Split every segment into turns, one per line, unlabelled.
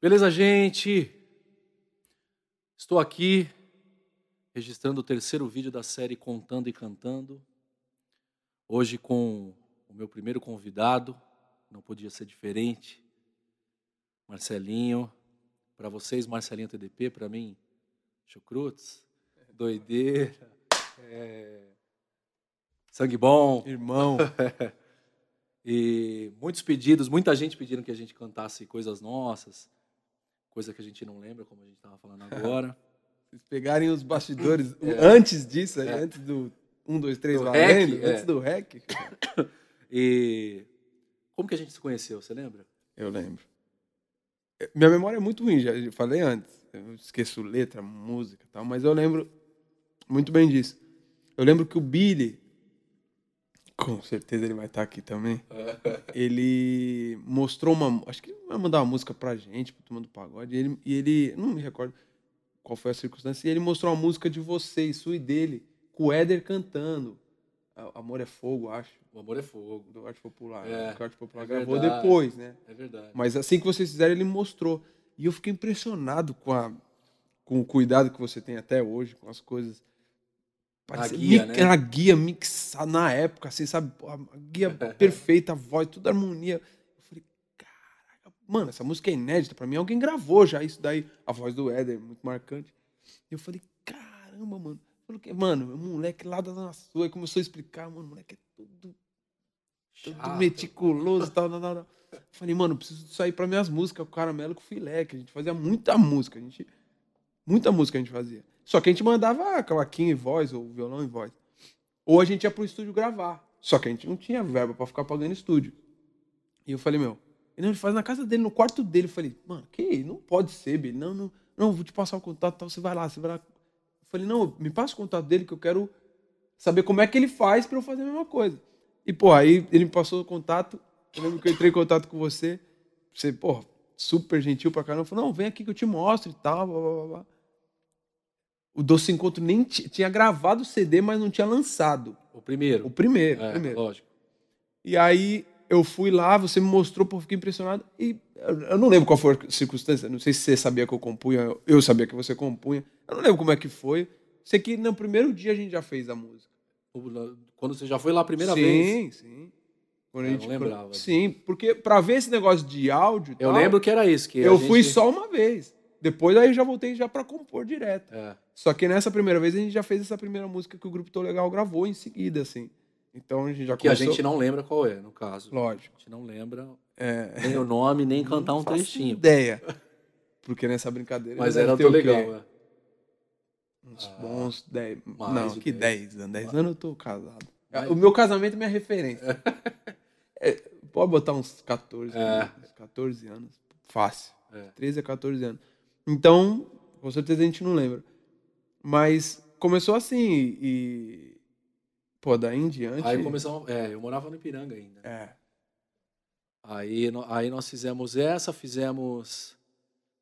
Beleza, gente? Estou aqui registrando o terceiro vídeo da série Contando e Cantando. Hoje com o meu primeiro convidado, não podia ser diferente, Marcelinho. Para vocês, Marcelinho TDP, para mim, chucrutes, doideira, é... sangue bom.
Irmão.
e muitos pedidos, muita gente pedindo que a gente cantasse coisas nossas, coisa que a gente não lembra, como a gente estava falando agora.
Vocês pegarem os bastidores
É.
antes disso,
É.
antes do 1, 2, 3
Do
valendo,
rec, é.
antes do rec.
E como que a gente se conheceu, você lembra?
Eu lembro. É, Minha memória é muito ruim, já falei antes. Eu esqueço letra, música e tal, mas eu lembro muito bem disso. Eu lembro que o Billy, com certeza ele vai estar aqui também, ele mostrou uma. Acho que ele vai mandar uma música pra gente, pro turma do pagode, e ele, e ele. Não me recordo qual foi a circunstância, e ele mostrou uma música de vocês, sua e dele, com o Éder cantando. Amor é Fogo, acho,
O amor é fogo.
do Arte Popular.
É,
o Arte Popular
é
gravou
verdade.
depois, né?
É verdade.
Mas assim que vocês fizeram, ele mostrou. E eu fiquei impressionado com, a, com o cuidado que você tem até hoje, com as coisas. Parecia-
guia,
mi-
né?
Guia mixada na época, assim, sabe? A guia perfeita, a voz, tudo harmonia. Eu falei, caraca, mano, essa música é inédita. Pra mim, alguém gravou já isso daí. A voz do Éder, muito marcante. E eu falei, caramba, mano. Falei, mano, o moleque lá da Zona Sul, aí começou a explicar, mano, o moleque é tudo
Chato.
meticuloso e tal, tal, tal. Falei, mano, preciso disso aí pra minhas músicas, o Caramelo com o Filé, que a gente fazia muita música, a gente, muita música a gente fazia. Só que a gente mandava cavaquinho e voz, ou violão e voz. Ou a gente ia pro estúdio gravar. Só que a gente não tinha verba pra ficar pagando estúdio. E eu falei, meu, ele faz na casa dele, no quarto dele. Eu falei, mano, que não pode ser, Billy. Não, não, não, vou te passar o contato, tal, você vai lá, você vai lá. Eu falei, não, me passa o contato dele que eu quero saber como é que ele faz pra eu fazer a mesma coisa. E, pô, aí ele me passou o contato. Eu lembro que eu entrei em contato com você. Você, pô, super gentil pra caramba. Falou, não, vem aqui que eu te mostro e tal. Blá, blá, blá. O Doce Encontro nem ti- tinha gravado o CD, mas não tinha lançado.
O primeiro.
O primeiro,
é,
o primeiro.
lógico.
E aí eu fui lá, você me mostrou, pô, fiquei impressionado. E eu não lembro qual foi a circunstância, não sei se você sabia que eu compunha, eu- sabia que você compunha. Eu não lembro como é que foi. Sei que no primeiro dia a gente já fez a música.
Quando você já foi lá a primeira
sim,
vez.
Sim, Quando
Eu
a
não
gente,
lembrava
quando-
disso.
Sim, porque pra ver esse negócio de áudio
Eu
tal,
lembro que era isso. Que
eu fui
gente-
só uma vez. Depois aí eu já voltei já pra compor direto.
É.
Só que nessa primeira vez a gente já fez essa primeira música que o Grupo Tô Legal gravou em seguida, assim. Então a gente já
Que a gente não lembra qual é, no caso.
Lógico.
A gente não lembra
É,
nem o nome, nem cantar um
Não
trechinho.
ideia. Porque nessa brincadeira.
Mas era
quê?
legal. é.
Uns
Ah,
bons 10.
mais
Não, que
10.
10 anos. 10 anos eu tô casado.
Mais-
O meu casamento é minha referência. É, pode botar uns 14,
É.
uns 14 anos. Fácil.
É.
13 a 14 anos. Então, com certeza a gente não lembra. Mas começou assim e. Pô, daí em diante.
Aí começamos. É, eu morava no Ipiranga ainda.
É.
Aí, aí nós fizemos essa, fizemos.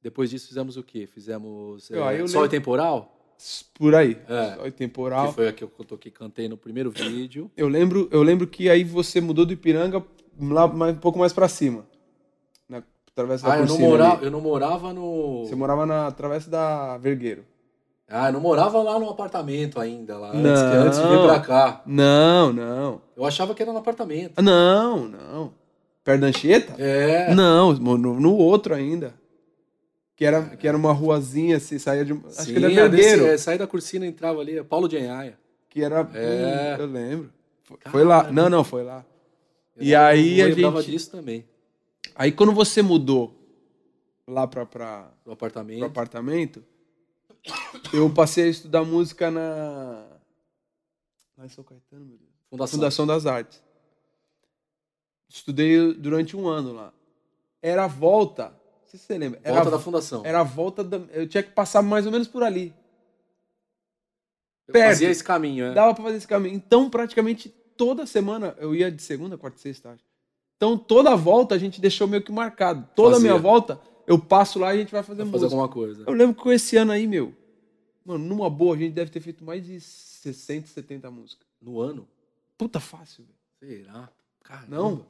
Depois disso fizemos o quê? Fizemos
Eu-
é,
eu
Sol e
lembro-
Temporal,
Por aí.
É.
Só em temporal.
que foi a que eu toquei, cantei no primeiro vídeo.
Eu lembro, eu lembro que aí você mudou do Ipiranga lá um pouco mais pra cima. Travessa da
Ah, eu não, morava,
ali.
eu não morava no.
Você morava na travessa da Vergueiro.
Ah, eu não morava lá no apartamento ainda, lá antes,
Não.
que antes de vir pra cá.
Não, não.
Eu achava que era no apartamento.
Não, não. Perto da Anchieta?
É.
Não, no, no outro ainda. Que era, que era uma ruazinha, assim, saía de. Acho
Sim,
que era
a desse-
Vergueiro.
é, saí da Cursina e entrava ali, é Paulo de Enhaia.
Que era.
É.
Hum, eu lembro. Foi, foi lá. Não, não, foi lá.
Eu
E aí a gente-
disso também,
Aí quando você mudou lá pra, pra,
do apartamento.
pro apartamento, eu passei a estudar música na. Lá em São Caetano, meu Deus.
Fundação.
Fundação das Artes. Estudei durante um ano lá. Era a volta. Não sei se você lembra. Era,
Volta
a-
da fundação.
era a volta da. Eu tinha que passar mais ou menos por ali.
Eu
perto.
fazia esse caminho, é.
Dava pra fazer esse caminho. Então, praticamente toda semana, eu ia de segunda, quarta e sexta, acho. Então, toda a volta a gente deixou meio que marcado. Toda a minha
Fazia.
volta, eu passo lá e a gente vai fazer
fazer
música.
alguma coisa.
Eu lembro que com esse ano aí, meu, mano, numa boa, a gente deve ter feito mais de 60, 70 músicas.
No ano?
Puta fácil, velho.
Será? Caramba.
Não?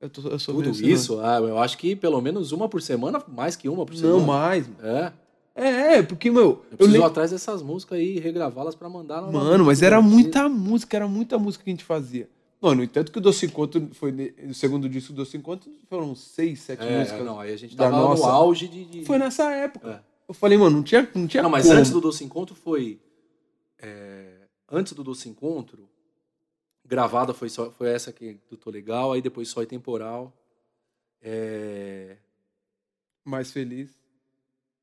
Eu, tô, eu sou
Tudo
meio
isso? Ah, eu acho que pelo menos uma por semana, mais que uma por semana.
Não, mais. mano.
É.
É, é, porque, meu,
Eu
eu
preciso
lembro.
atrás dessas músicas aí e regravá-las pra mandar.
Mano, mas era
Eu
muita música, era muita música que a gente fazia. Não, no entanto que o Doce Encontro foi o segundo disco do Doce Encontro foram seis, sete
É,
músicas.
não, aí a gente tava
nossa-
no auge de. de-
Foi nessa época.
É.
Eu falei, mano, não tinha, não tinha
Não, mas
como.
antes do Doce Encontro foi. é, antes do Doce Encontro, gravada foi, só, foi essa aqui do Tô Legal, aí depois só e temporal. É,
Mais feliz.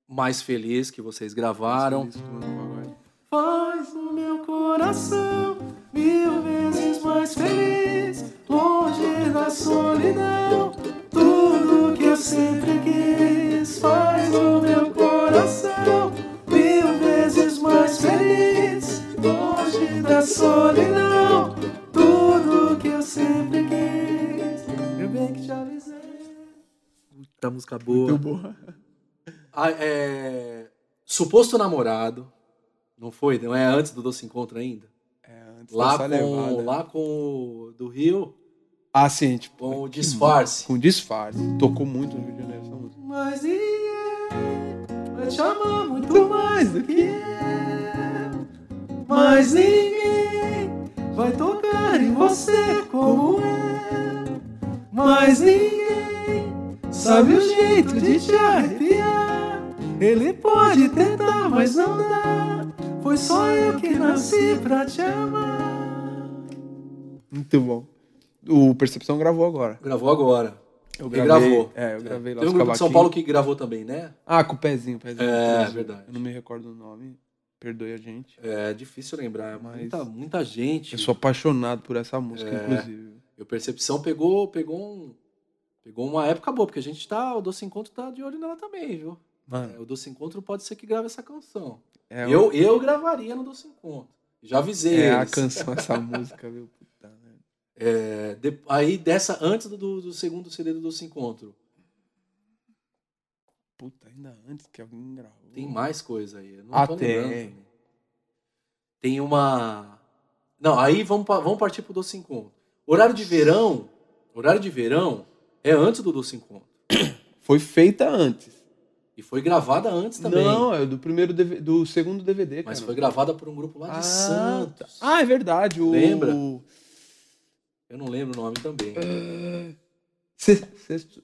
mais feliz que vocês gravaram.
Mais feliz.
Faz o meu coração mil vezes mais feliz, longe da solidão. Tudo que eu sempre quis faz o meu coração mil vezes mais feliz, longe da solidão. Tudo que eu sempre quis, eu bem que já avisei. Puta música boa.
Muito boa.
Ah, é, Suposto namorado. Não foi? Não é antes do Doce Encontro ainda?
É, antes
Lá
dessa
com,
levada.
lá com o do Rio,
Ah, sim, tipo.
com o disfarce.
Com disfarce. Tocou muito no Rio de Janeiro essa música.
Mas ninguém vai te amar muito mais do que eu. Mas ninguém vai tocar em você como eu. Mas ninguém sabe o jeito de te arrepiar. Ele pode tentar, mas não dá. Foi só eu que nasci pra te amar.
Muito bom. O Percepção gravou agora.
Gravou agora.
Eu
Ele
gravei.
gravou.
É, eu gravei lá
Tem um grupo de São. Paulo que gravou também, né?
Ah, com o pezinho, o pezinho.
É,
pezinho.
verdade.
Eu não me recordo o nome. Perdoe a gente.
É difícil lembrar,
Mas-
muita, muita gente.
Eu sou apaixonado por essa música,
É.
inclusive.
E o Percepção pegou, pegou, um, pegou uma época boa, porque a gente tá. O Doce Encontro tá de olho nela também, viu?
Mano,
É, o Doce Encontro pode ser que grave essa canção.
é,
eu, eu gravaria no Doce Encontro. Já avisei.
é a
eles.
canção, essa música, viu?
É, de- aí dessa, antes do, do, do segundo CD do Doce Encontro,
Puta, ainda antes que alguém gravou.
tem mais coisa aí. Eu não
Ah,
tô
tem.
lembrando também. Tem uma. Não, aí vamos, vamos partir pro Doce Encontro. Horário de verão. Horário de verão é antes do Doce Encontro.
Foi feita antes.
E foi gravada antes também.
Não, é do primeiro DV do segundo DVD,
Mas
cara.
foi gravada por um grupo lá de
Ah,
Santos.
Ah, é verdade. O...
Lembra? Eu não lembro o nome também.
É. Se- Sexto...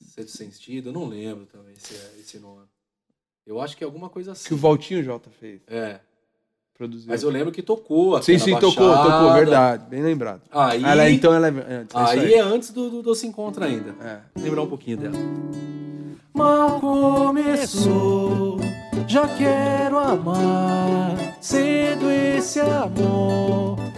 Sexto Sentido, eu não lembro também esse, esse nome. Eu acho que é alguma coisa assim.
Que o Valtinho Jota fez.
É.
Produziu.
Mas eu lembro que tocou. aqui
Sim, sim, tocou,
Baixada.
tocou, verdade. Bem lembrado.
Aí,
Ela, então ela é antes. é isso
aí
aí.
é antes do, do Doce Encontro ainda.
É.
Lembrar um pouquinho dela. Mal começou, já quero amar. Cedo esse amor.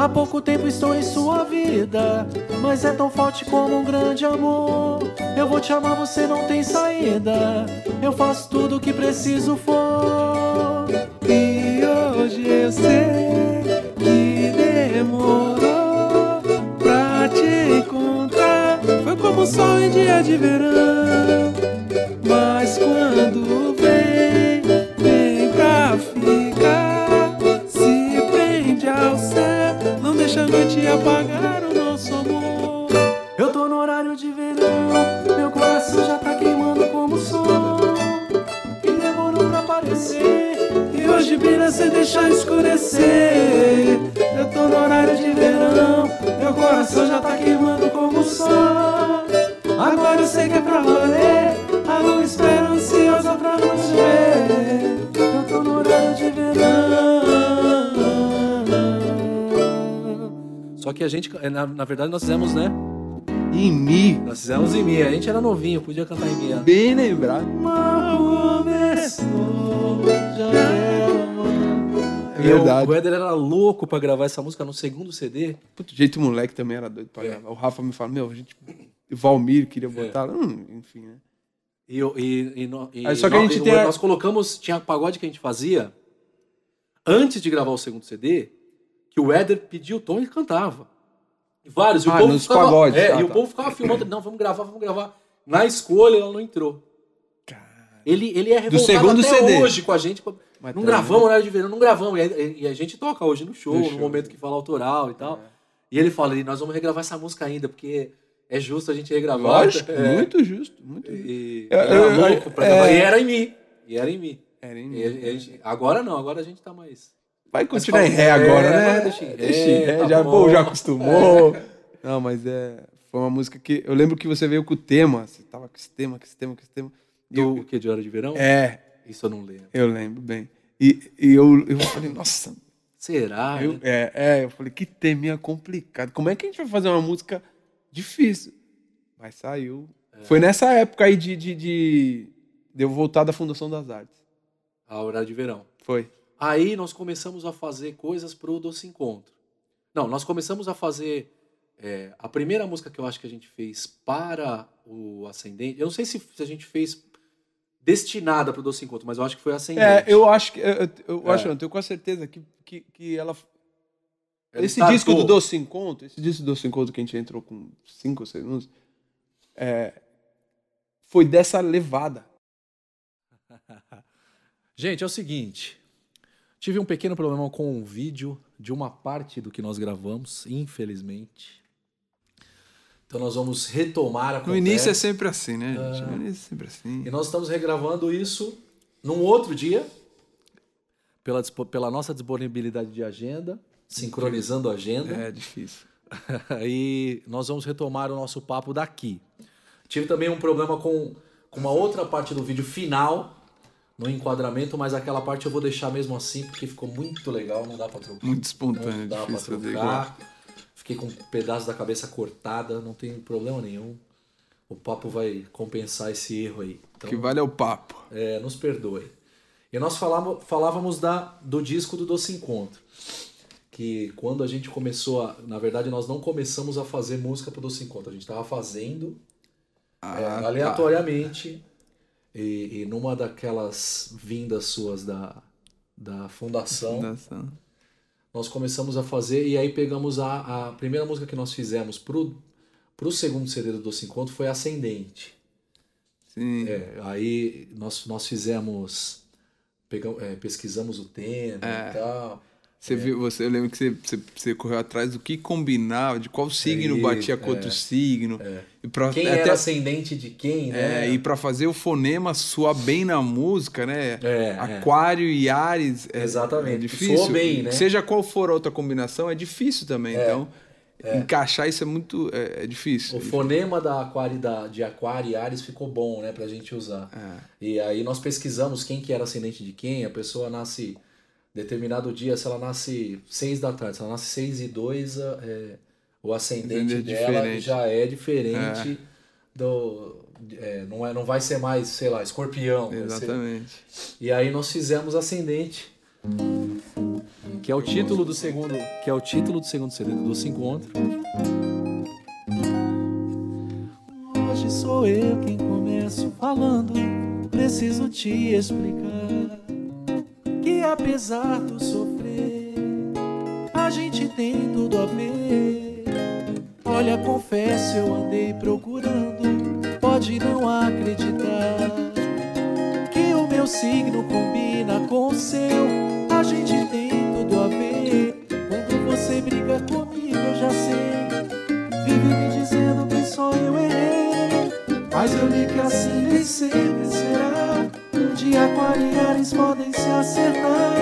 Há pouco tempo estou em sua vida, mas é tão forte como um grande amor. Eu vou te amar, você não tem saída. Eu faço tudo o que preciso for. E hoje eu sei que demorou pra te encontrar. Foi como sol em dia de verão. Mas quando deixa a noite apagar o nosso amor. Eu tô no horário de verão, meu coração já tá queimando como sol. E demorou pra aparecer. E hoje brilha sem deixar escurecer. Eu tô no horário de verão, meu coração já tá queimando como sol. Agora eu sei que é pra valer. A lua espera ansiosa pra nos ver. Eu tô no horário de verão. Só que a gente, na, na verdade, nós fizemos, né?
Em Mi.
Nós fizemos em Mi. A gente era novinho, podia cantar em Mi.
Bem lembrado.
Mal começou, já era
É verdade.
O Éder era louco pra gravar essa música no segundo CD.
Puto, jeito moleque também era doido pra
É.
gravar. O Rafa me fala, meu, a gente. O Valmir queria botar. Hum, enfim, né?
E, eu- e, e,
Aí só que a gente tem
nós colocamos, tinha pagode que a gente fazia antes de gravar o segundo CD, que o Éder pedia o tom e cantava. E vários. E o
Ah,
povo
nos
ficava,
pagodes,
É,
tá,
e o
tá.
povo ficava filmando. Não, vamos gravar, vamos gravar. Na escolha, ela não entrou. Ele, ele é revoltado até
CD.
hoje com a gente.
Mas
não
também-
gravamos horário de verão, não gravamos. E a, e a gente toca hoje no show,
No
no,
show.
momento que fala autoral e tal. E ele fala, "E nós vamos regravar essa música ainda, porque é justo a gente regravar.
Lógico,
É.
muito justo, muito justo.
E,
Eu-
era
eu-
louco pra
é.
gravar. E era em mim. E era em mim.
Era em
E a gente- agora não, agora a gente tá mais.
Vai continuar em ré
fala-
agora,
é,
né?
deixa em ré,
Deixa em ré,
tá
já,
bom.
pô, já acostumou. Não, mas é, foi uma música que eu lembro que você veio com o tema, você tava com esse tema, com esse tema, com esse tema.
Do
eu-
que de hora de verão?
é,
Isso eu não lembro.
eu lembro bem. E, e eu, eu falei, nossa,
Será?
eu,
né?
é, é, eu falei, que teminha complicado. Como é que a gente vai fazer uma música difícil? Mas saiu.
É.
Foi nessa época aí de, de, de, de eu voltar da Fundação das Artes.
A hora de verão.
Foi.
Aí nós começamos a fazer coisas pro Doce Encontro. Não, nós começamos a fazer. é, a primeira música que eu acho que a gente fez para o Ascendente. Eu não sei se, se a gente fez destinada pro Doce Encontro, mas eu acho que foi Ascendente.
É, eu acho que. Eu, eu- eu
É.
acho, eu tenho quase certeza que, que, que ela. Esse disco do Doce Encontro, esse disco do Doce Encontro que a gente entrou com cinco ou seis músicas, é, foi dessa levada.
Gente, é o seguinte. Tive um pequeno problema com o vídeo de uma parte do que nós gravamos, infelizmente. Então nós vamos retomar a
No
conversa.
início é sempre assim, né, gente? No início é sempre assim.
E nós estamos regravando isso num outro dia, pela, pela nossa disponibilidade de agenda, sincronizando a agenda.
É difícil.
Aí nós vamos retomar o nosso papo daqui. Tive também um problema com, com uma outra parte do vídeo final, no enquadramento, mas aquela parte eu vou deixar mesmo assim, porque ficou muito legal, não dá pra trocar.
Muito
Não
espontâneo,
dá pra trocar. Fiquei com um pedaço da cabeça cortada, não tem problema nenhum. O papo vai compensar esse erro aí. Então,
que vale é o papo.
é, nos perdoe. E nós falávamos, falávamos da, do disco do Doce Encontro. Que quando a gente começou a. Na verdade, nós não começamos a fazer música pro Doce Encontro. A gente estava fazendo é,
Ah, tá.
E, e numa daquelas vindas suas da, da fundação,
Fundação.
nós começamos a fazer. E aí pegamos a, a primeira música que nós fizemos pro, pro segundo CD do Doce Encontro foi Ascendente.
Sim.
É, aí nós, nós fizemos. Pegamos, é, pesquisamos o tema
É.
e tal.
Você viu, você, eu lembro que você, você, você correu atrás do que combinava, de qual signo
isso,
batia com outro signo. E pra,
Quem
até,
era ascendente de quem, né?
é, e pra fazer o fonema soar bem na música, né?
É, é.
Aquário e Ares. É,
Exatamente,
É difícil.
soa bem, né?
Seja qual for a outra combinação, é difícil também. Então, encaixar isso é muito é, é difícil.
O fonema da aquário, da, de Aquário e Ares ficou bom, né, pra gente usar.
É.
E aí nós pesquisamos quem que era ascendente de quem. A pessoa nasce determinado dia, se ela nasce 6 da tarde, se ela nasce 6 e 2, é, o ascendente
É
dela
diferente.
já é diferente do. é, não, é, não vai ser mais, sei lá, escorpião. vai ser-
Exatamente.
E aí nós fizemos Ascendente, que é o título do segundo, que é o título do segundo CD do Se Encontro. Hoje sou eu quem começo falando, preciso te explicar apesar do sofrer, a gente tem tudo a ver. Olha, confesso, eu andei procurando, pode não acreditar que o meu signo combina com o seu. A gente tem tudo a ver. Quando você briga comigo, eu já sei. Vive me dizendo que só eu errei. Mas eu li que assim nem sempre será. Um dia Aquário e Ares podem se acertar.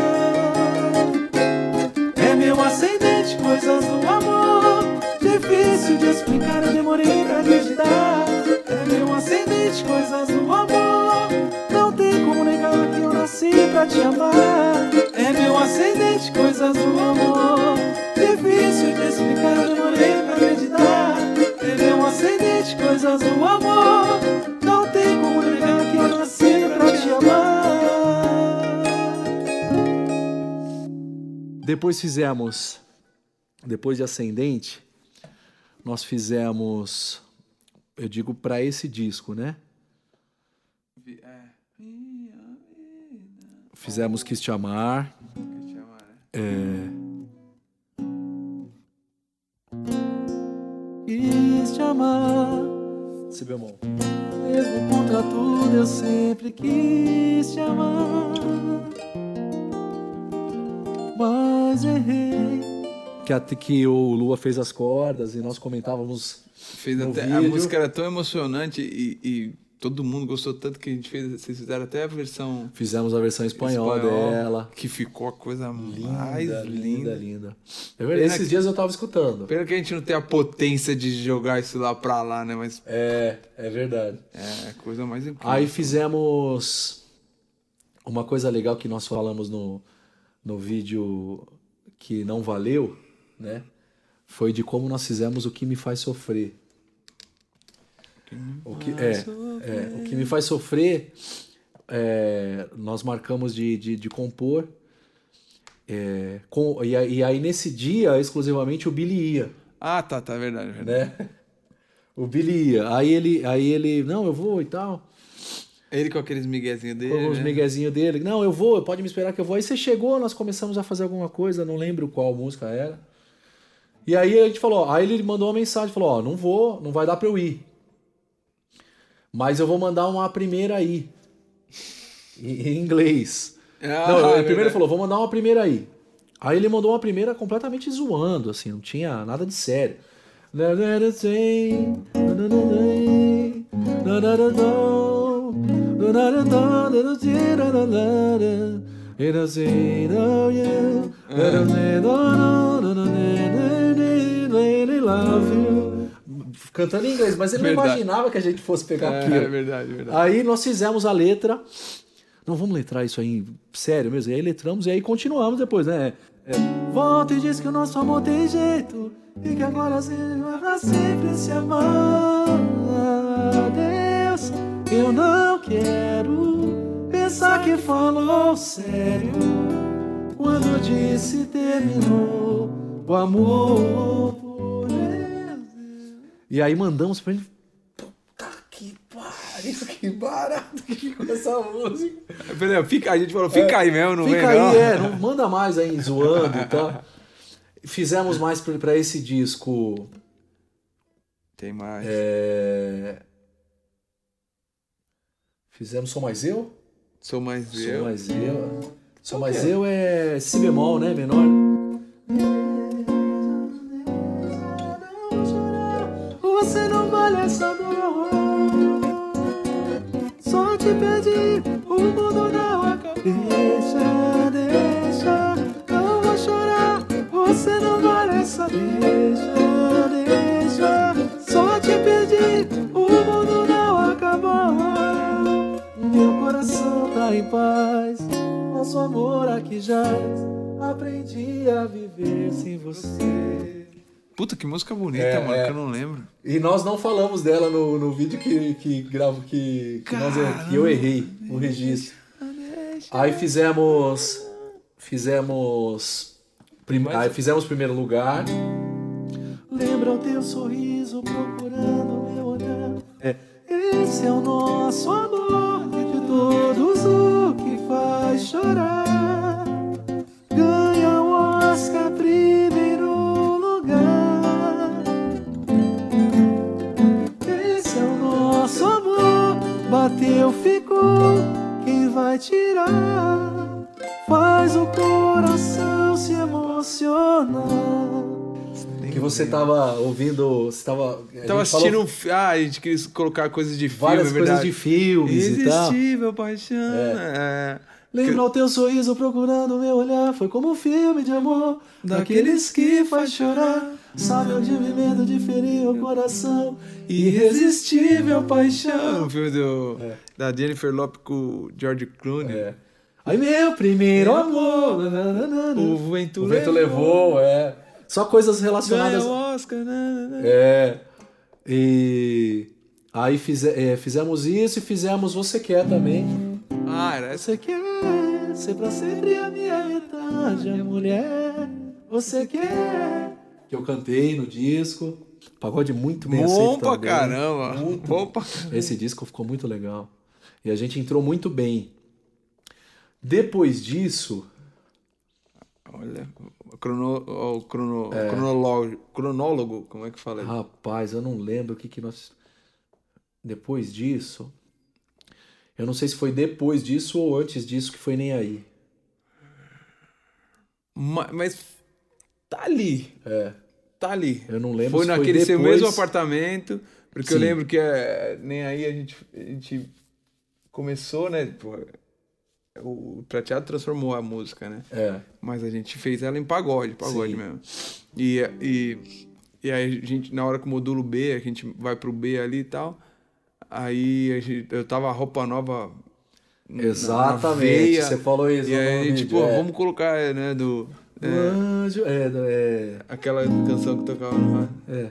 É meu ascendente, coisas do amor. Difícil de explicar, eu demorei pra acreditar. É meu ascendente, coisas do amor. Não tem como negar que eu nasci pra te amar. É meu ascendente, coisas do amor. Difícil de explicar, eu demorei pra acreditar. É meu ascendente, coisas do amor. Depois fizemos, depois de Ascendente, nós fizemos, eu digo para esse disco, né? Fizemos Quis Te Amar. É... Quis te amar. Si bemol. Mesmo contra tudo, eu sempre quis te amar. Mas errei. que, a, que o Lua fez as cordas e nós comentávamos.
Fez
no
até, a
vídeo.
música era tão emocionante e, e todo mundo gostou tanto que a gente fez. Vocês fizeram até a versão
Fizemos a versão espanhola
espanhol,
dela.
Que ficou a coisa mais
Linda,
linda.
linda, linda. É verdade, Esses
que-
dias eu tava escutando.
Pena que a gente não tem a potência de jogar isso lá pra lá, né? Mas
É, é verdade.
é a coisa mais incrível.
Aí fizemos uma coisa legal que nós falamos no, no vídeo que não valeu, né? Foi de como nós fizemos o que me faz sofrer. O que, é, é, o que me faz sofrer, é, nós marcamos de, de, de compor. é, com, e, aí- e aí nesse dia, exclusivamente, o Billy ia
Ah, tá, tá, é verdade, é verdade.
né? O Billy ia. Aí ele, aí ele, não, eu vou e tal.
Ele com aqueles miguezinhos dele.
Com os
né?
miguezinhos dele. Não, eu vou, pode me esperar que eu vou. Aí você chegou, nós começamos a fazer alguma coisa, não lembro qual música era. E aí a gente falou, aí ele mandou uma mensagem, falou, ó, não vou, não vai dar pra eu ir. Mas eu vou mandar uma primeira aí. Em inglês.
Ah,
Não,
é
ele primeiro
verdade.
falou, vou mandar uma primeira aí. Aí ele mandou uma primeira completamente zoando, assim, não tinha nada de sério. Cantando em inglês, mas ele não
Verdade.
imaginava que a gente fosse pegar
É,
aquilo.
é verdade, é verdade.
Aí nós fizemos a letra. Não, vamos letrar isso aí, sério mesmo. E aí letramos e aí continuamos depois, né? É, Volta e diz que o nosso amor tem jeito e que agora gente vai pra sempre se amar. Eu não quero pensar que falou sério quando disse terminou o amor por Deus. E aí mandamos pra ele. Puta que pariu, que barato que ficou essa música.
Peraí, fica, a gente falou, fica aí mesmo, não
Fica
vem
aí,
não.
é, não manda mais aí zoando e tal. Fizemos mais pra pra esse disco.
Tem mais.
é, Fizemos Sou Mais Eu?
Sou mais
Sou
eu.
Mais Eu. Sou Mais
é?
Eu é Si bemol, né? Menor. Você não vale essa dor. Só te pedi, o mundo não acabou. Deixa, deixa, não vou chorar. Você não vale essa deixa, jaz. Aprendi a viver sem você.
Puta, que música bonita,
É,
mano,
é.
que eu não lembro.
E nós não falamos dela no, no vídeo que, que gravo que, que, nós- que eu errei o registro. Aí fizemos. Fizemos. prim- aí fizemos primeiro lugar. Lembra o teu sorriso procurando meu olhar. É. Esse é o nosso amor de todos o que faz chorar. Bateu, ficou. Quem vai tirar? Faz o coração se emocionar. Que você tava ouvindo. Você tava.
Tava
falou
assistindo um fi- Ah, a gente queria colocar coisas de filme,
várias
é
coisas de filmes e tal.
Irresistível paixão. É.
Lembra o teu sorriso procurando meu olhar. Foi como um filme de amor. Daqueles que faz chorar. Sabe onde me medo de ferir o coração. Irresistível paixão.
O filme do, da Jennifer Lopez com o George Clooney.
É. Aí meu primeiro amor. nananana.
O vento,
O vento levou, é. Só coisas
Ganha
relacionadas.
o Oscar, né?
É. E aí fize- é, fizemos isso e fizemos Você Quer também.
Ah, era essa.
Você quer ser pra sempre a minha metade, a mulher. Você quer. Que eu cantei no disco. Pagode muito bem
Bom pra
também.
caramba. Bom pra
Esse disco ficou muito legal. E a gente entrou muito bem. Depois disso,
Olha, o, crono, o crono,
É.
cronólogo, cronólogo, como é que fala?
rapaz, eu não lembro o que, que nós. Depois disso. Eu não sei se foi depois disso ou antes disso que foi nem aí.
Ma- Mas
tá ali.
É.
Tá ali.
Eu não lembro
Foi
se foi
naquele
depois-
mesmo apartamento, porque eu
Sim.
lembro que é, nem aí a gente, a gente começou, né? pô, o Prateado transformou a música, né?
É.
Mas a gente fez ela em pagode, pagode
Sim.
mesmo. E, e, e aí a gente, na hora que o módulo B, a gente vai pro B ali e tal. Aí gente, eu tava roupa nova. na- na
Exatamente.
veia,
Você falou isso.
E aí
exatamente,
pô,
é.
vamos colocar, né, do.
Do anjo. É, é.
Aquela canção que tocava no rádio.
É.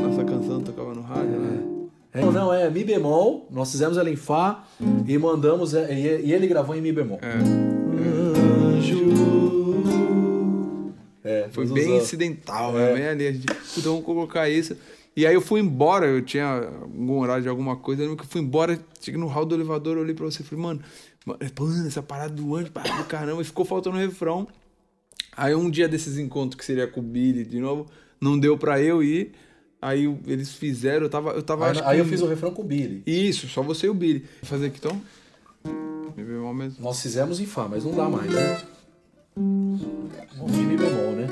Nossa canção tocava no rádio, né?
É, Não, não, é Mi bemol. Nós fizemos ela em Fá e mandamos. é, E e ele gravou em Mi bemol.
É.
Anjo. É,
Foi bem
usamos.
incidental,
É.
né? Bem ali. A gente, então vamos colocar isso. E aí eu fui embora, eu tinha algum horário de alguma coisa, eu fui embora, cheguei no hall do elevador, eu olhei pra você e falei, mano, mano, essa parada do anjo, parada do caramba, e ficou faltando o refrão. Aí um dia desses encontros que seria com o Billy de novo, não deu pra eu ir. Aí eles fizeram, eu tava. Eu tava
Aí, aí eu fiz o refrão com o Billy.
Isso, só você e o Billy. Vou fazer aqui então. Me bemol mesmo.
Nós fizemos em Fá, mas não dá mais, né? Em Mi bemol, né?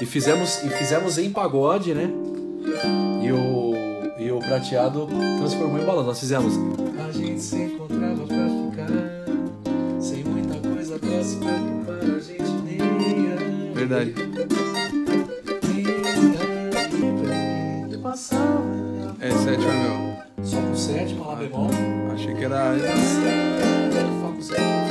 E fizemos, e fizemos em pagode, né? E o, e o prateado transformou em balanço. Nós fizemos. Gente se encontrava pra ficar, sem muita coisa pra se preocupar, a gente nem ia.
Verdade.
nem ia passava.
É, sétima meu.
Só com sétima, lá bemol.
Achei que era.
Fá com sétima.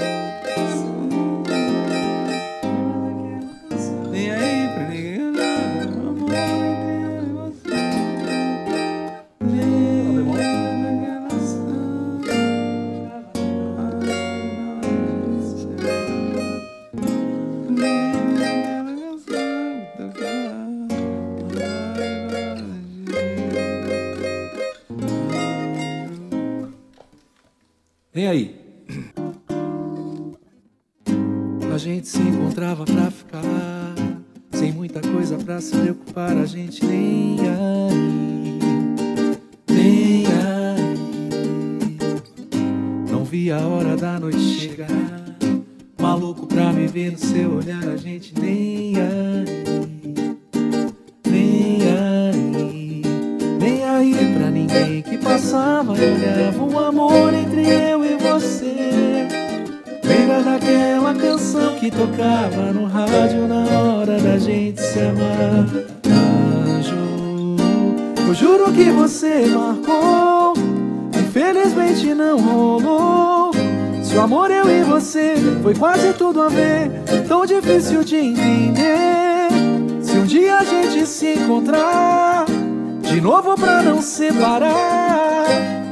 Quase tudo a ver, tão difícil de entender. Se um dia a gente se encontrar, de novo pra não separar.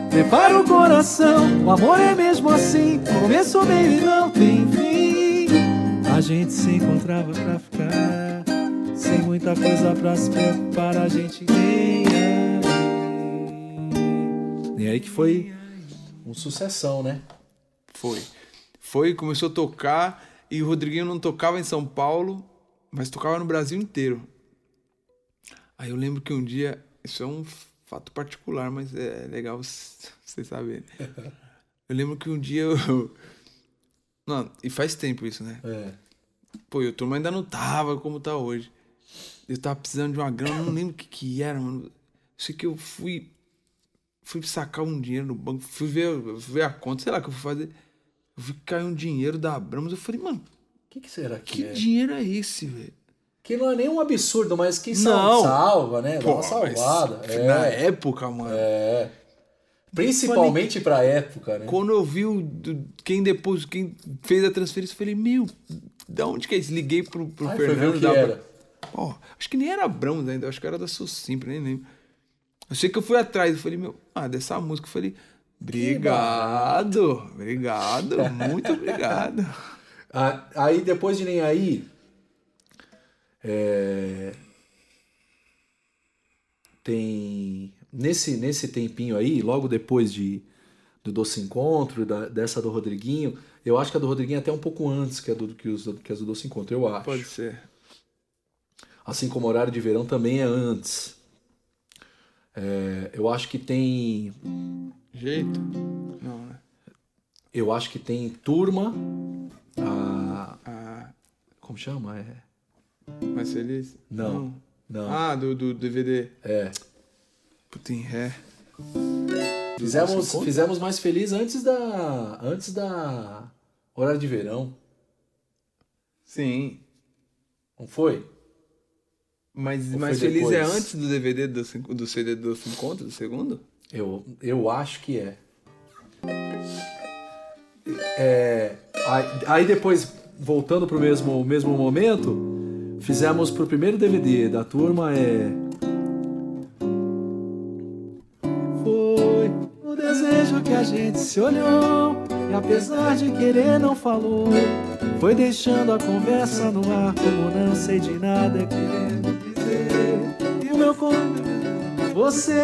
Prepara o coração, o amor é mesmo assim. Começo, meio e não tem fim. A gente se encontrava pra ficar, sem muita coisa pra se preocupar. A gente nem aí. E aí que foi um sucessão, né?
Foi. Foi, começou a tocar e o Rodriguinho não tocava em São Paulo, mas tocava no Brasil inteiro. Aí eu lembro que um dia, isso é um fato particular, mas é legal vocês saberem. Eu lembro que um dia eu. Não, e faz tempo isso, né?
É.
Pô, e o turma ainda não tava como tá hoje. Eu tava precisando de uma grana, não lembro o que que era, mano. Sei que eu fui fui sacar um dinheiro no banco, fui ver, fui ver a conta, sei lá o que eu fui fazer. Eu vi que caiu um dinheiro da Abramos, eu falei, mano,
O que, que será que,
que
é?
dinheiro é esse, velho?
Que não é nenhum absurdo, mas que
Não.
sal- salva, né? Dá
Pô,
uma
mas
salvada.
Na
É,
época, mano.
é. Principalmente pra época, né?
Quando eu vi o, quem depois, quem fez a transferência, eu falei, meu, da onde que é isso? Liguei pro, pro
Ai,
Fernando
que
da
era.
Acho que nem era Abramos ainda, acho que era da Socimpre, nem lembro. Eu sei que eu fui atrás, eu falei, meu, ah, dessa música, eu falei, obrigado, obrigado, muito obrigado.
Aí depois de nem aí. é, Tem. Nesse, nesse tempinho aí, logo depois de, do Doce Encontro, da- dessa do Rodriguinho, eu acho que a do Rodriguinho é até um pouco antes que a do, que, os, que as do Doce Encontro, eu acho.
Pode ser.
Assim como horário de verão também é antes. É, eu acho que tem.
Jeito? Não, né?
Eu acho que tem turma. Como chama? É.
Mais feliz?
Não. Não.
Ah, do, do DVD.
É.
Puta em ré.
Fizemos, fizemos mais feliz antes da. Antes da. Horário de verão.
Sim.
Não foi?
Mas
Ou
mais
foi
feliz é
depois?
antes do DVD do, do CD do Encontro, do segundo?
Eu, eu acho que é. É, aí, aí depois, voltando pro mesmo, mesmo momento, fizemos pro primeiro DVD da turma é. Foi o desejo que a gente se olhou e apesar de querer não falou. Foi deixando a conversa no ar como não sei de nada querendo dizer. E o meu corpo você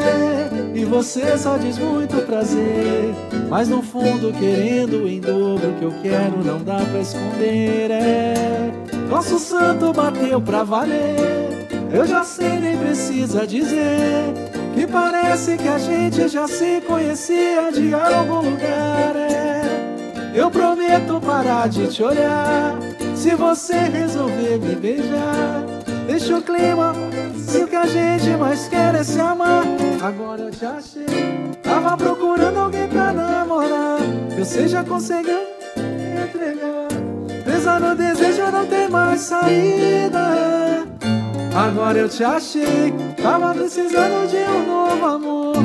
e você só diz muito prazer, mas no fundo querendo em dobro o que eu quero não dá pra esconder. É nosso santo bateu pra valer. Eu já sei nem precisa dizer que parece que a gente já se conhecia de algum lugar. É eu prometo parar de te olhar se você resolver me beijar. Deixa o clima, se o que a gente mais quer é se amar. Agora eu te achei, tava procurando alguém pra namorar. Eu sei já conseguiu me entregar. Presa no desejo, não tem mais saída. Agora eu te achei, tava precisando de um novo amor.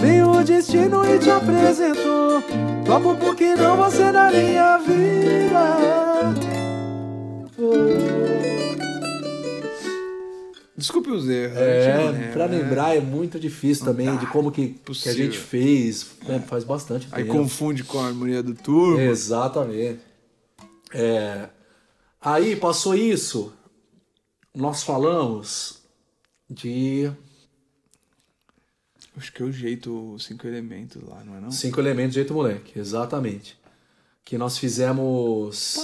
Veio o destino e te apresentou. Topo porque não você na minha vida.
Desculpe os erros.
É, pra
né?
lembrar é muito difícil também de como que, que a gente fez. né, faz bastante
Aí
tempo.
confunde com a harmonia do turma.
Exatamente. É, aí passou isso, nós falamos de
Acho que é o jeito, cinco elementos lá, não é não?
cinco elementos jeito moleque, exatamente. Que nós fizemos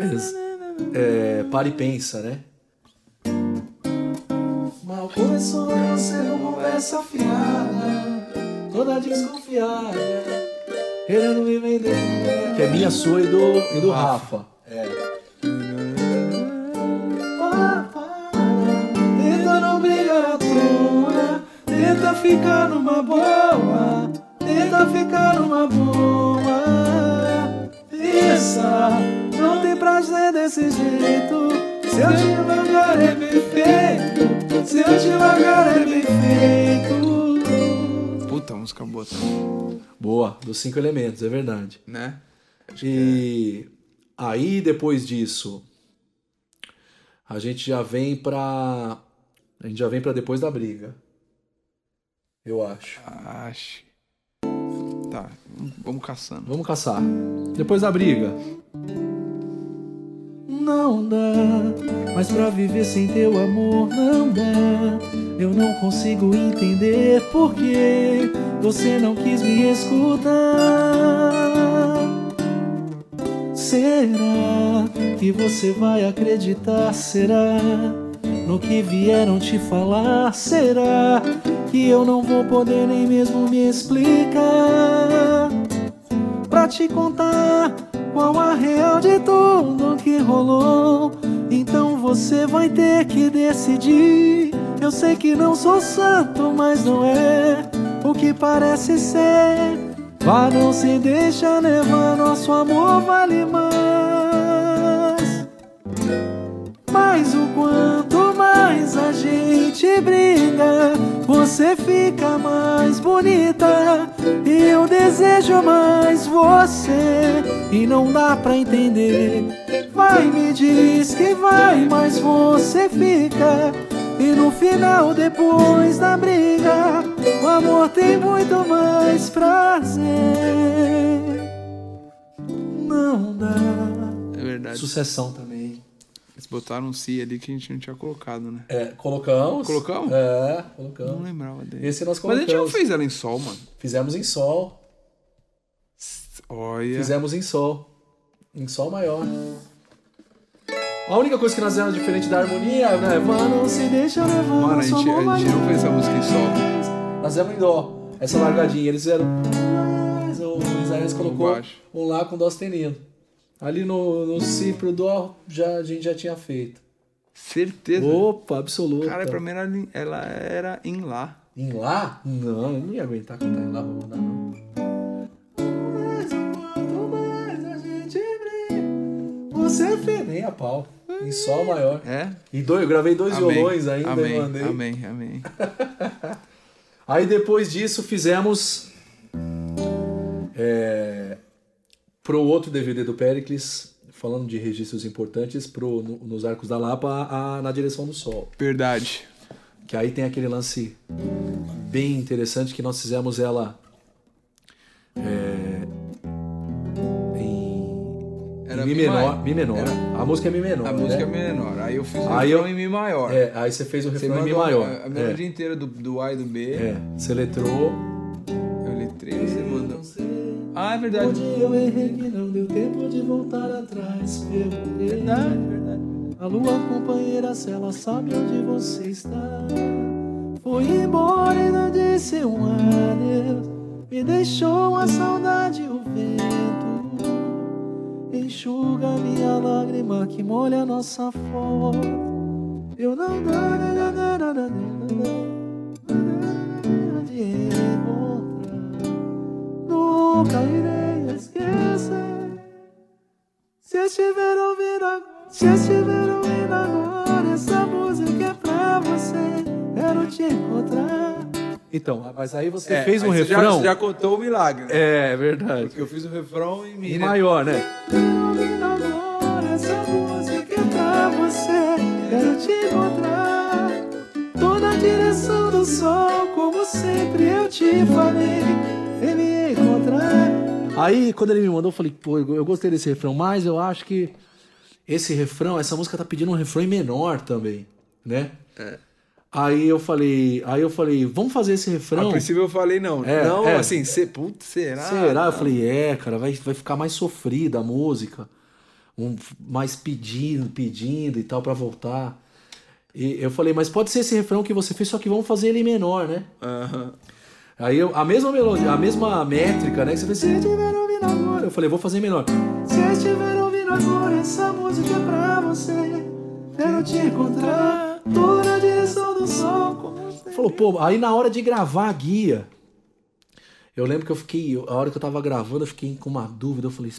Ex- é, para e pensa, né? Mal começou você não conversa fiada, toda desconfiada, querendo me vender. Que é minha, sua e do, e do Rafa. É. Tenta não brigar à toa, tenta ficar numa boa, tenta ficar numa boa. Pensa, não tem prazer desse jeito. Seu devagar é bem feito, seu devagar é bem feito.
Puta, música boa também,
Boa, dos cinco elementos, é verdade.
né?
E aí depois disso, a gente já vem pra. A gente já vem pra depois da briga. Eu acho.
Acho. Tá, vamos caçando.
Vamos caçar. Depois da briga. Não dá, mas pra viver sem teu amor não dá. Eu não consigo entender por que você não quis me escutar. Será que você vai acreditar? Será no que vieram te falar? Será que eu não vou poder nem mesmo me explicar? Pra te contar qual a real de tudo que rolou. Então você vai ter que decidir. Eu sei que não sou santo, mas não é o que parece ser. Vá, não se deixa levar, nosso amor vale mais. Mas o quanto mais a gente briga, você fica mais bonita. E eu desejo mais você, e não dá pra entender. Vai, me diz que vai, mas você fica. E no final, depois da briga, o amor tem muito mais prazer. Não dá.
É verdade.
Sucessão também.
Botaram um si ali que a gente não tinha colocado, né?
É, colocamos.
Colocamos?
É,
Não
colocamos.
lembrava dele.
Esse nós
Mas a
colocamos.
gente não fez ela em sol, mano.
Fizemos em sol.
Olha.
Fizemos em sol. Em sol maior. A única coisa que nós fizemos diferente da harmonia, né? Mano, se deixa levar.
Mano, a gente, a gente não fez essa música em sol.
Nós fizemos em dó. Essa largadinha. Eles fizeram. O Isaías colocou um lá com dó sustenido. Ali no, no Si pro Dó já, a gente já tinha feito.
Certeza.
Opa, absoluta.
Cara, pra mim ela, ela era em Lá.
Em Lá? Não, eu não ia aguentar cantar em Lá pra mandar, não. Mas quanto mais a gente brilha, Você fez nem a pau. Em Sol maior.
É?
E dois, eu gravei dois
Amém.
violões ainda
amém,
e mandei.
Amém, amém.
Aí depois disso fizemos é, pro outro DVD do Pericles, falando de registros importantes, pro, no- nos Arcos da Lapa, a, Na Direção do Sol.
Verdade.
Que aí tem aquele lance bem interessante que nós fizemos ela é, em,
Era
Mi
Mi
menor.
maior.
Mi menor.
Era.
A música é Mi menor.
A
né?
música é menor. Aí eu fiz o
Aí
refrão
eu-
em Mi maior.
É, aí você fez o refrão em Mi maior.
A, a melodia inteira do, do A e do B.
É, é. Você letrou.
Eu letrei. Ah, é
Um
verdade.
dia eu errei que não deu tempo de voltar atrás. Perguntei.
Verdade, verdade.
A lua companheira, se ela sabe onde você está. Foi embora e não disse um adeus. Me deixou a saudade e o vento. Enxuga minha lágrima que molha nossa foto. Eu não dá, não, não, não, não, não, não, não, de encontrar. Nunca irei esquecer. Se estiver ouvindo agora, se estiver ouvindo agora, essa música é pra você. Quero te encontrar. Então, mas aí você
É,
fez um
você
refrão.
Já, você já contou o milagre. né?
É, é verdade.
Porque eu fiz o refrão em Mi.
Em
né?
maior, né?
ouvindo agora essa música é pra você. Quero te encontrar. Tô na direção do sol, como sempre eu te falei.
Aí, quando ele me mandou, eu falei, pô, eu gostei desse refrão, mas eu acho que esse refrão, essa música tá pedindo um refrão em menor também, né? Aí eu falei, aí eu falei, vamos fazer esse
A
refrão.
princípio eu falei não.
É,
não,
é.
assim, cê, putz, será?
Será? Eu falei, é, cara, vai, vai ficar mais sofrida a música. Um, mais pedindo, pedindo e tal pra voltar. E eu falei, mas pode ser esse refrão que você fez, só que vamos fazer ele menor, né?
Aham.
Aí eu, a mesma melodia, a mesma métrica, né? Que você fez, se estiver ouvindo agora. Eu falei, vou fazer menor.
Se estiver ouvindo agora essa música é pra você. Quero te encontrar. Tô na direção do sol.
Falou, pô, aí na hora de gravar a guia, eu lembro que eu fiquei, a hora que eu tava gravando, eu fiquei com uma dúvida. Eu falei,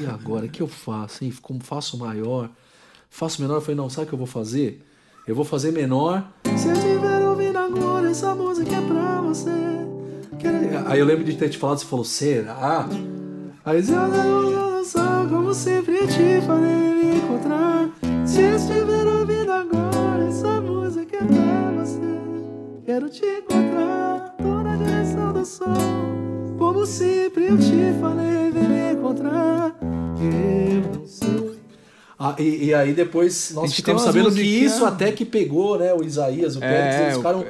e agora? O que eu faço? Hein? Como faço maior? Faço menor? Eu falei, não, sabe o que eu vou fazer? Eu vou fazer menor.
Se estiver ouvindo agora essa música é pra você.
Aí eu lembro de ter te falado, você falou, será? Aí
Se eu não eu sou como sempre eu te falei me encontrar. Se estiver ouvindo agora essa música é pra você. Quero te encontrar, tô na direção do sol. Como sempre eu te falei, vem me encontrar. Eu não sei.
Ah, e, e aí depois nós ficamos sabendo que isso até que pegou, né? O Isaías, o Pérez,
É,
eles ficaram.
o-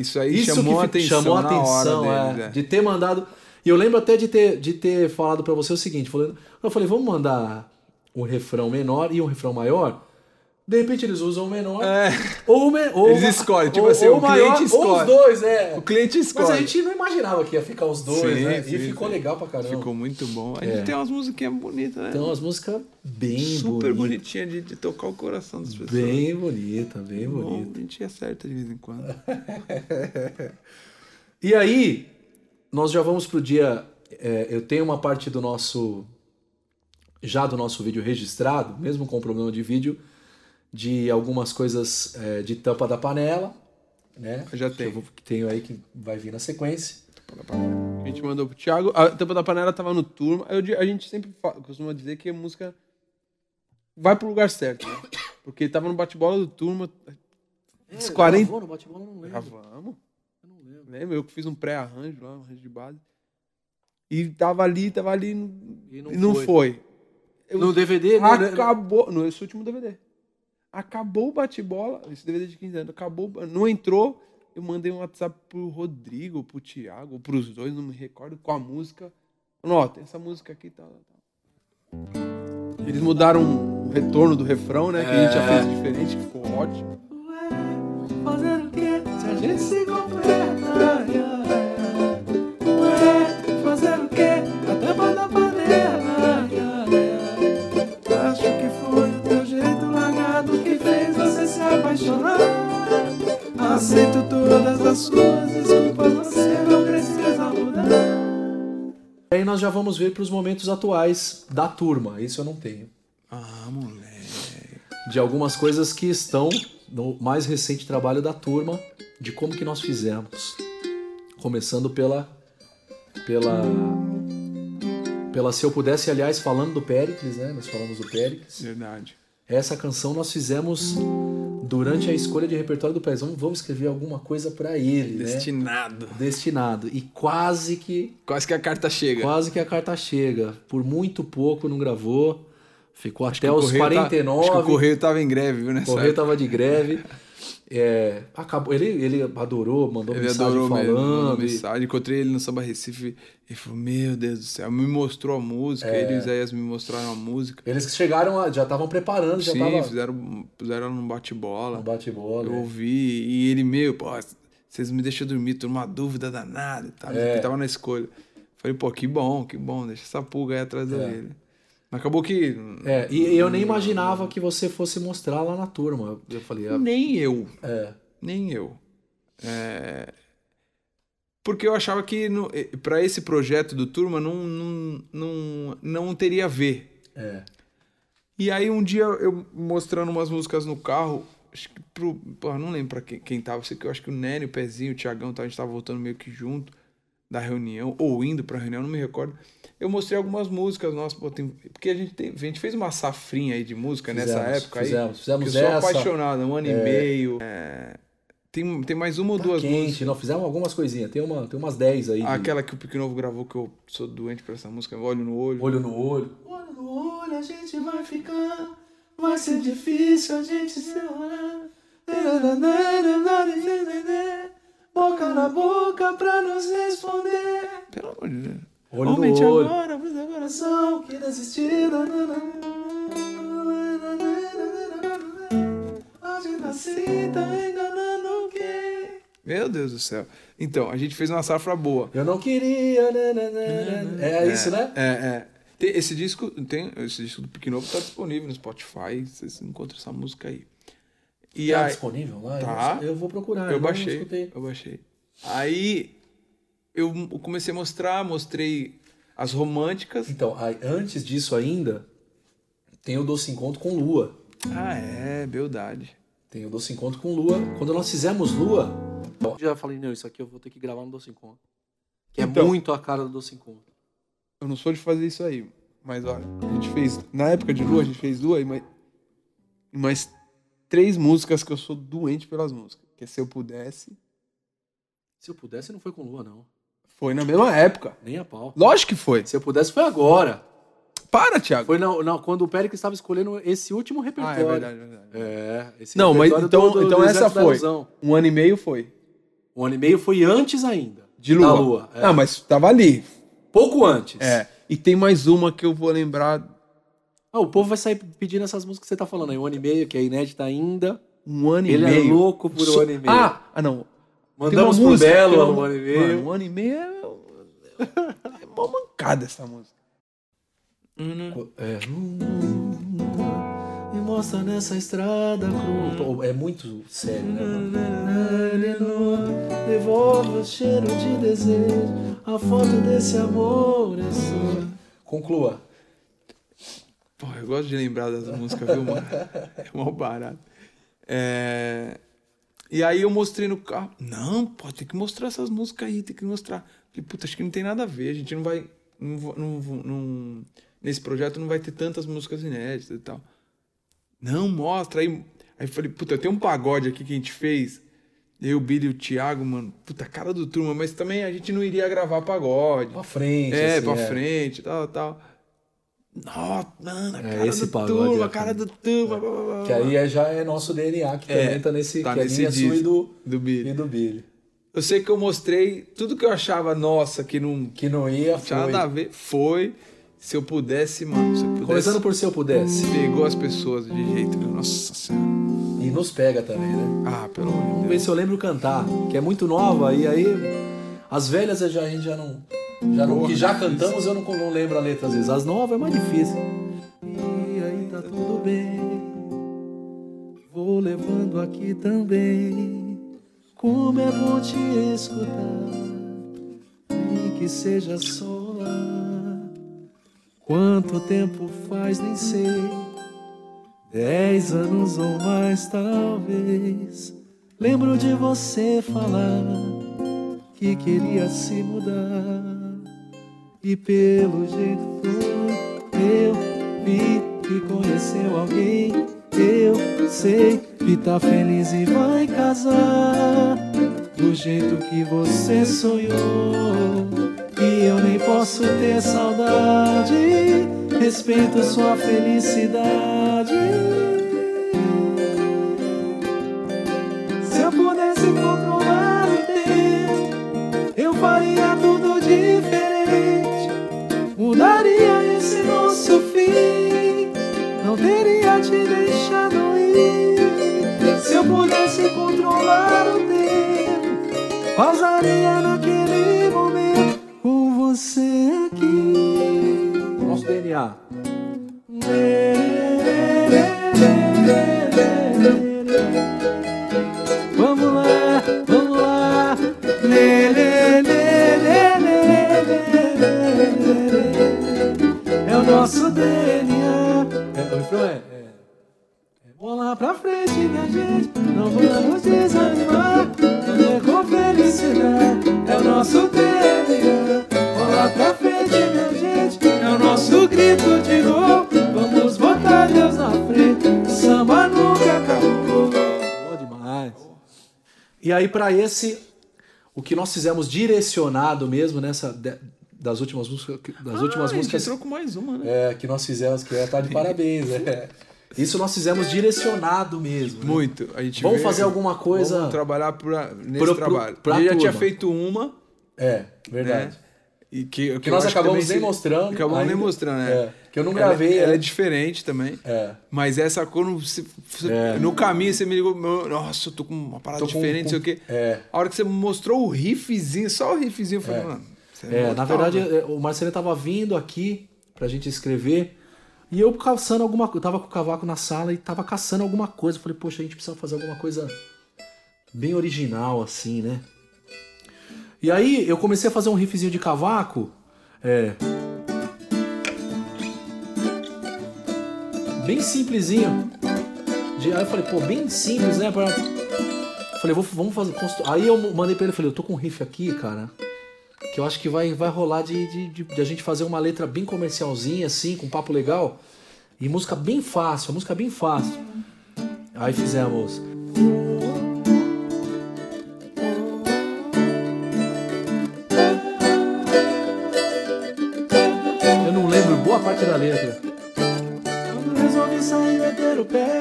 isso aí
Isso
chamou
que
atenção,
chamou a atenção,
deles,
é,
é.
de ter mandado. E eu lembro até de ter, de ter falado pra você o seguinte: eu falei, vamos mandar um refrão menor e um refrão maior. De repente eles usam o menor.
É.
Ou, o me, ou
Eles escolhem, tipo
ou-
assim,
ou
o
maior,
cliente
Ou
escolhe.
os dois, é.
O cliente escolhe.
Mas a gente não imaginava que ia ficar os dois,
Sim,
né?
sim,
e ficou
sim.
legal pra caramba.
Ficou muito bom. A
É.
gente tem umas musiquinhas bonitas, né?
Tem umas músicas bem
Super
bonitas.
bonitinha de, de tocar o coração das pessoas.
Bem bonita, bem
Bom,
bonita.
a gente acerta de vez em quando.
E aí, nós já vamos pro dia. é, eu tenho uma parte do nosso. Já do nosso vídeo registrado, mesmo com problema de vídeo, de algumas coisas é, de tampa da panela, né?
Eu já tenho.
vou- que tenho aí que vai vir na sequência.
A gente mandou pro Thiago. A tampa da panela tava no turma. Eu a gente sempre fa- costuma dizer que a música vai pro lugar certo, né? Porque tava no bate-bola do turma. Os 40.
Gravou no bate-bola, não lembro.
Gravamos.
Eu não lembro.
Lembra? Eu que fiz um pré-arranjo lá, um arranjo de base. E tava ali, tava ali
E
e
não
não,
foi.
foi. Eu-
No DVD?
Acabou. No esse último DVD. Acabou o bate-bola. Esse DVD de 15 anos. Acabou. Não entrou. Eu mandei um WhatsApp pro Rodrigo, pro Thiago, pros dois, não me recordo, com a música. Tem essa música aqui e tal, tal, tal. Eles mudaram o retorno do refrão, né? Que a gente já
É.
fez diferente, que ficou ótimo.
Ué, fazer o quê? Se a gente se completa. apaixonar. Aceito todas as suas desculpas, você não precisa mudar.
Aí nós já vamos ver para os momentos atuais da turma. Isso eu não tenho.
Ah, moleque.
De algumas coisas que estão no mais recente trabalho da turma, de como que nós fizemos. Começando pela. pela. Pela Se Eu Pudesse, aliás, falando do Péricles, né? Nós falamos do Péricles.
Verdade.
Essa canção nós fizemos durante a escolha de repertório do Péricles. Vamos, escrever alguma coisa para ele, né?
Destinado.
Destinado. E quase que
Quase que a carta chega.
Quase que a carta chega. Por muito pouco não gravou. Ficou até
que o
os
Correio tá-
49.
acho que o Correio tava em greve, viu,
O
nessa
Correio tava de greve. É, acabou, ele, ele adorou, mandou
Ele
mensagem
adorou mesmo, mandou
falando. e-
mensagem. Encontrei ele no Samba Recife e falou: Meu Deus do céu, me mostrou a música.
É.
Ele e o Isaías me mostraram a música.
Eles que chegaram, a- já estavam preparando, já
Sim,
tava
fizeram, fizeram num bate-bola.
no bate-bola.
Eu
é.
ouvi e ele, meu, pô, vocês me deixam dormir, tô numa dúvida danada e tal.
É.
Ele tava na escolha. Falei, pô, que bom, que bom, deixa essa pulga aí atrás
É.
acabou que.
É, e eu nem imaginava que você fosse mostrar lá na turma. Eu falei, é,
Nem eu.
é,
Nem eu. É, Porque eu achava que para esse projeto do Turma não, não, não, não teria a ver.
é.
E aí um dia eu mostrando umas músicas no carro, acho que pro. Pô, não lembro pra quem, quem tava. Sei que eu acho que o Nélio, o Pezinho, o Thiagão, tá, a gente tava voltando meio que junto da reunião, ou indo pra reunião, não me recordo. Eu mostrei algumas músicas nossas, pô, tem- porque a gente, tem, a gente fez uma safrinha aí de música nessa
Fizemos,
época aí.
fizemos, fizemos
que eu sou apaixonado, um ano e meio. É, tem, tem mais uma ou
Tá
duas
quente,
músicas.
nós fizemos algumas coisinhas. Tem, uma, tem umas 10 aí. de
Aquela que o Pique Novo gravou, que eu sou doente por essa música, Olho no Olho.
Olho no olho.
Olho no olho a gente vai ficar. Vai ser difícil a gente se olhar. Boca na boca pra nos responder.
Pelo amor de Deus.
Olho
Aumente
no olho.
agora, mas agora coração que desistir. Tá enganando quem?
Meu Deus do céu. Então, a gente fez uma safra boa.
Eu não queria. né, né, né, né. É isso, né?
É, é. Tem, esse disco tem esse disco do Pique Novo tá disponível no Spotify, vocês encontram essa música aí. E
Tá
aí,
disponível lá?
Tá.
Eu vou procurar.
eu
não
baixei, eu baixei. Aí eu comecei a mostrar, mostrei as românticas.
Então, antes disso ainda, tem o Doce Encontro com Lua.
Ah, é, verdade.
Tem o Doce Encontro com Lua. Quando nós fizemos Lua, eu já falei, não, isso aqui eu vou ter que gravar no Doce Encontro. Que é
Então.
muito a cara do Doce Encontro.
Eu não sou de fazer isso aí, mas olha, a gente fez na época de Lua, a gente fez duas e mais, e mais três músicas que eu sou doente pelas músicas, que é Se eu pudesse.
Se eu pudesse, não foi com Lua, não.
Foi na mesma época.
Nem a pau.
Lógico que foi.
Se eu pudesse, foi agora.
Para, Thiago.
Foi na, na- quando o Péricles estava escolhendo esse último
Ah,
repertório.
é verdade, é verdade.
É, esse
Não, mas
repertório
então,
do- do-
então
do
essa
Exército da
foi.
Ilusão.
Um ano e meio foi.
Um ano e meio foi antes ainda.
De
Da
Lua.
Lua. é.
Ah, mas tava ali.
Pouco antes.
É. E tem mais uma que eu vou lembrar.
Ah, o povo vai sair pedindo essas músicas que você tá falando aí. Um ano e meio, que é inédita ainda.
Um ano
Ele
e
é
meio.
louco por um ano e meio.
Ah, ah não.
Mandamos pro
música,
Belo há um ano e meio.
Mano, um ano e meio é. É uma mancada essa música.
É. Me mostra nessa estrada crua. É muito sério, né? mano?
Devolve o cheiro de desejo. A foto desse amor é sua.
Conclua.
Pô, eu gosto de lembrar das músicas, viu, mano? É mal barato. É... E aí eu mostrei no carro. Não, pô, tem que mostrar essas músicas aí, tem que mostrar. Falei, puta, acho que não tem nada a ver. A gente não vai. Não, não, não- nesse projeto não vai ter tantas músicas inéditas e tal. Não, mostra. Aí, aí falei, puta, tem um pagode aqui que a gente fez. Eu, Billy e o Thiago, mano. Puta, cara do turma, mas também a gente não iria gravar pagode.
Pra frente.
É,
assim,
pra frente, tal, tal. Nossa, mano, a
É,
cara
esse
do turma,
é
a cara do turma. blá,
Que aí é- já é nosso DNA, que
É,
também tá nesse.
tá
que é
nesse
minha, sua e do,
do Billy.
e do Billy.
Eu sei que eu mostrei tudo que eu achava nossa, que não
Que não ia,
tinha
foi.
nada a ver. Foi. Se eu pudesse, mano, se eu pudesse.
Começando por se eu pudesse.
Pegou as pessoas de jeito, viu? Nossa senhora.
E nos pega também, né?
Ah, pelo amor de
Vamos ver
Deus.
se eu lembro cantar, que é muito nova, e aí as velhas a gente já não. Já
Porra,
que já cantamos, eu não, não lembro a letra às vezes. As novas é mais difícil.
E aí tá tudo bem. Vou levando aqui também. Como é bom te escutar. Nem que seja só lá.
Quanto tempo faz, nem sei. Dez anos ou mais, talvez. Lembro de você falar que queria se mudar. E pelo jeito eu vi que conheceu alguém. Eu sei que tá feliz e vai casar. Do jeito que você sonhou. E eu nem posso ter saudade. Respeito sua felicidade. Te deixado ir. Se eu pudesse controlar o tempo, pausaria naquele Bola pra frente, minha gente. Não vamos desanimar. Viver com felicidade. É o nosso DNA. Bola pra frente, minha gente. É o nosso grito de gol. Vamos botar Deus na frente. O samba nunca acabou.
Boa demais. E aí, pra esse, o que nós fizemos direcionado mesmo nessa. de- das últimas músicas. Das últimas
Ah, gente
músicas.
entrou com mais uma, né?
É, que nós fizemos, que é tá de parabéns. É. Isso nós fizemos direcionado mesmo. né?
Muito. A gente
Vamos fazer alguma coisa.
Vamos trabalhar pra, nesse
Pro-
trabalho.
pra
já tinha feito uma,
É, verdade.
né? E que,
Que nós
eu acho
acabamos nem
se-
mostrando.
Acabamos nem
ainda.
mostrando, né?
É, que eu não
Ela-
gravei.
Ela,
é.
é diferente também.
É.
Mas essa quando você- você-
É.
no caminho você me ligou, nossa, eu tô com uma parada
com-
diferente, não sei o quê.
É.
A hora que você mostrou o riffzinho, só o riffzinho, eu falei,
É.
mano.
É, na verdade, é, o Marcelo tava vindo aqui pra gente escrever. E eu caçando alguma coisa. Tava com o cavaco na sala e tava caçando alguma coisa. Falei, poxa, a gente precisa fazer alguma coisa bem original, assim, né? E aí eu comecei a fazer um riffzinho de cavaco. É. Bem simplesinho. De- Aí eu falei, pô, bem simples, né? Pra... Falei, vamos fazer. Aí eu mandei pra ele, falei, eu tô com um riff aqui, cara que eu acho que vai, vai rolar de, de, de- de a gente fazer uma letra bem comercialzinha, assim, com papo legal. E música bem fácil, a música bem fácil. Aí fizemos. Eu não lembro boa parte da letra.
Quando resolvi sair, meter o pé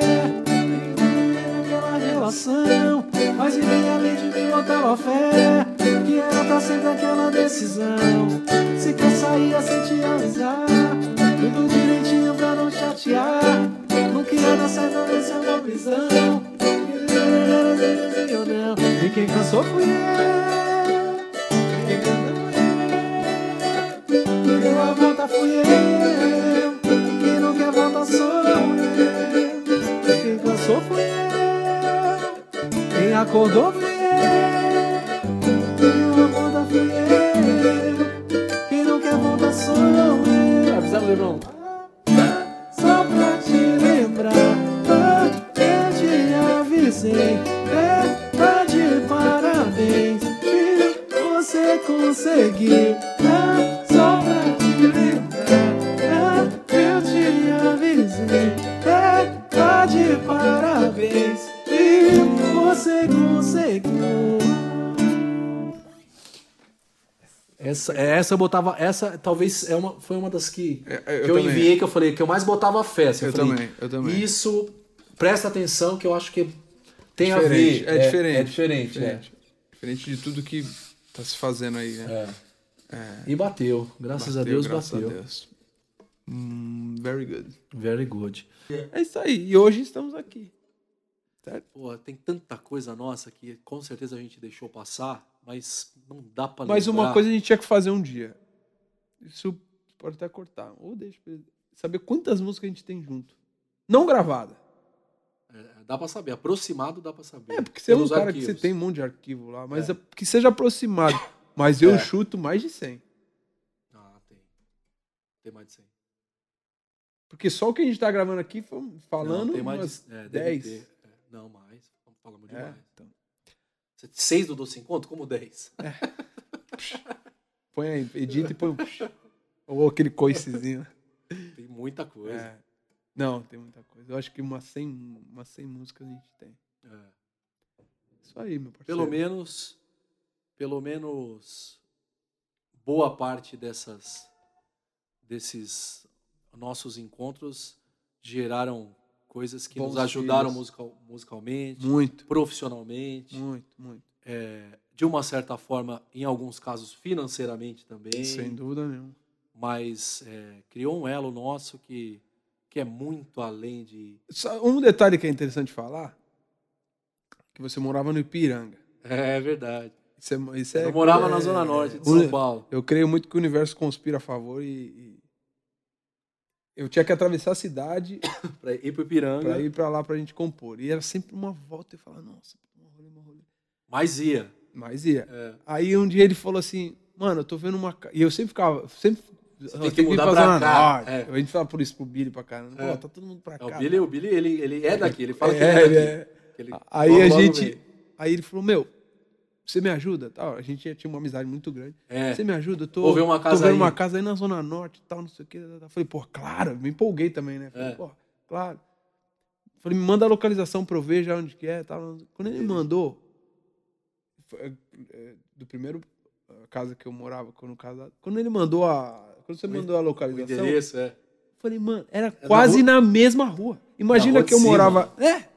naquela relação. Mas vivia além de mim, fé. Se quer sair, sem te avisar. Tudo direitinho pra não chatear. Não queria dar certo, nem ser uma prisão. Ou não? E quem cansou eu. Fui eu. Quem deu a volta fui eu. Quem não quer volta sou eu. Quem cansou fui eu. Quem acordou fui eu. Parabéns, e você conseguiu.
Essa, é, essa eu botava. Essa talvez é uma, foi uma das que,
É, é,
que
eu
eu,
também.
enviei, que eu falei, que eu mais botava fé. assim,
Eu
falei,
também, eu também.
Isso, presta atenção, que eu acho que tem
Diferente,
a ver.
é diferente.
É diferente,
Diferente. Diferente de tudo que tá se fazendo aí, né?
é. É. E bateu. Graças a Deus
graças
bateu.
a Deus. Hum, very good.
Very good.
É isso aí. E hoje estamos aqui.
Pô, tem tanta coisa nossa que com certeza a gente deixou passar, mas não dá pra
Mas uma coisa a gente tinha que fazer um dia. Isso pode até cortar. Ou deixa pra saber quantas músicas a gente tem junto. Não gravada.
É, dá pra saber, aproximado dá pra saber.
É, porque você é um cara que você
arquivos.
tem um monte de arquivo lá, mas
É.
é. que seja aproximado. Mas eu
É.
chuto mais de 100.
Ah, tem. Tem mais de 100. Porque só o que a gente tá gravando aqui falando
Não, tem mais
umas
de- é, deve
10.
É, não, mais. Falamos
É,
demais.
então.
Você- Seis do Doce Encontro? Como dez?
Põe aí, edita e põe um... Ou aquele coicezinho.
Tem muita coisa.
É. Não, tem muita coisa. Eu acho que umas 100, umas 100 músicas a gente tem.
É.
Isso aí, meu parceiro.
Pelo menos, pelo menos boa parte dessas desses nossos encontros geraram coisas que nos
Bons
ajudaram
filhos.
musical- musicalmente,
Muito,
profissionalmente,
muito, muito.
é, de uma certa forma, em alguns casos financeiramente também,
Sem dúvida nenhuma.
mas é, criou um elo nosso que que é muito além de
Só um detalhe que é interessante falar, que você morava no Ipiranga.
é verdade.
Isso é, isso é-
Eu morava
é-
na zona norte de São Paulo.
Eu creio muito que o universo conspira a favor e, e eu tinha que atravessar a cidade
Para ir para Ipiranga,
pra ir pra lá pra gente compor. E era sempre uma volta e falar, nossa, um rolê, um rolê.
mas ia.
Mas ia.
É.
Aí um dia ele falou assim, mano, eu tô vendo uma. ca-" E eu sempre ficava. Sempre,
Você
"Eu
tem que mudar
pra
cá." É.
A gente fala por isso pro Billy pra caramba.
É.
Pô, tá todo mundo pra
É,
cá.
o Billy, o Billy ele, ele é daqui, ele fala que
É,
ele é
ele
daqui.
é.
Que ele
Aí a gente. Aí ele falou, meu, você me ajuda? Tal. A gente tinha- uma amizade muito grande.
É.
Você me ajuda? Eu tô,
Vou ver uma
tô
casa
vendo
aí.
uma casa aí na Zona Norte tal, não sei o quê. Eu falei, pô, claro, me empolguei também, né? Falei,
É.
pô, claro. Falei, me manda a localização pra eu ver já onde que é. Tal. Quando ele mandou, foi, é, do primeiro casa que eu morava, quando casado, quando ele mandou a. Quando você
O
mandou a
O
localização,
endereço é.
eu falei, mano, era
na
quase
rua-
na mesma rua. Imagina
rua de
que eu morava. É!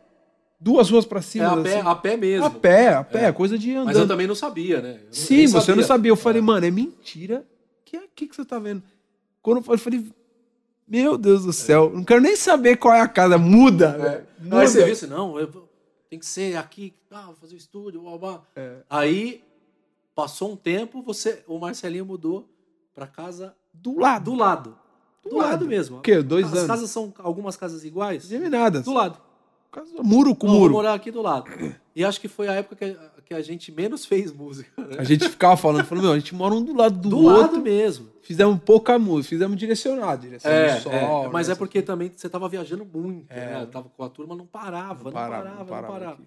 Duas ruas pra
É
cima.
a pé,
assim.
a pé mesmo.
A pé, a pé,
É.
coisa de andando.
Mas eu também não sabia, né? Eu não-
Sim, você não sabia. Eu falei,
É.
mano, é mentira. Que, que, que você tá vendo? Quando eu falei, eu falei, meu Deus do céu, não quero nem saber qual é a casa. Muda. velho. Muda.
Aí você viu assim, não, eu tem que ser aqui, ah, vou fazer o estúdio, blá, blá.
É.
Aí, passou um tempo, você, o Marcelinho mudou pra casa
Do lado.
do lado. Do,
Do
lado.
lado.
mesmo.
O quê? Dois
As
anos?
casas são algumas casas iguais?
Geminadas.
Do lado.
Muro com
Não, vou
muro.
morar aqui do lado. E acho que foi a época que a, que a gente menos fez música. né?
A gente ficava falando, falando, meu, a gente mora um do lado do,
Do
outro.
lado mesmo.
Fizemos pouca música, fizemos direcionado, direção
É,
do sol.
é, mas é porque também você tava viajando muito,
É.
né? Tava com a turma, não parava, não,
Não parava,
parava,
não parava
não parava.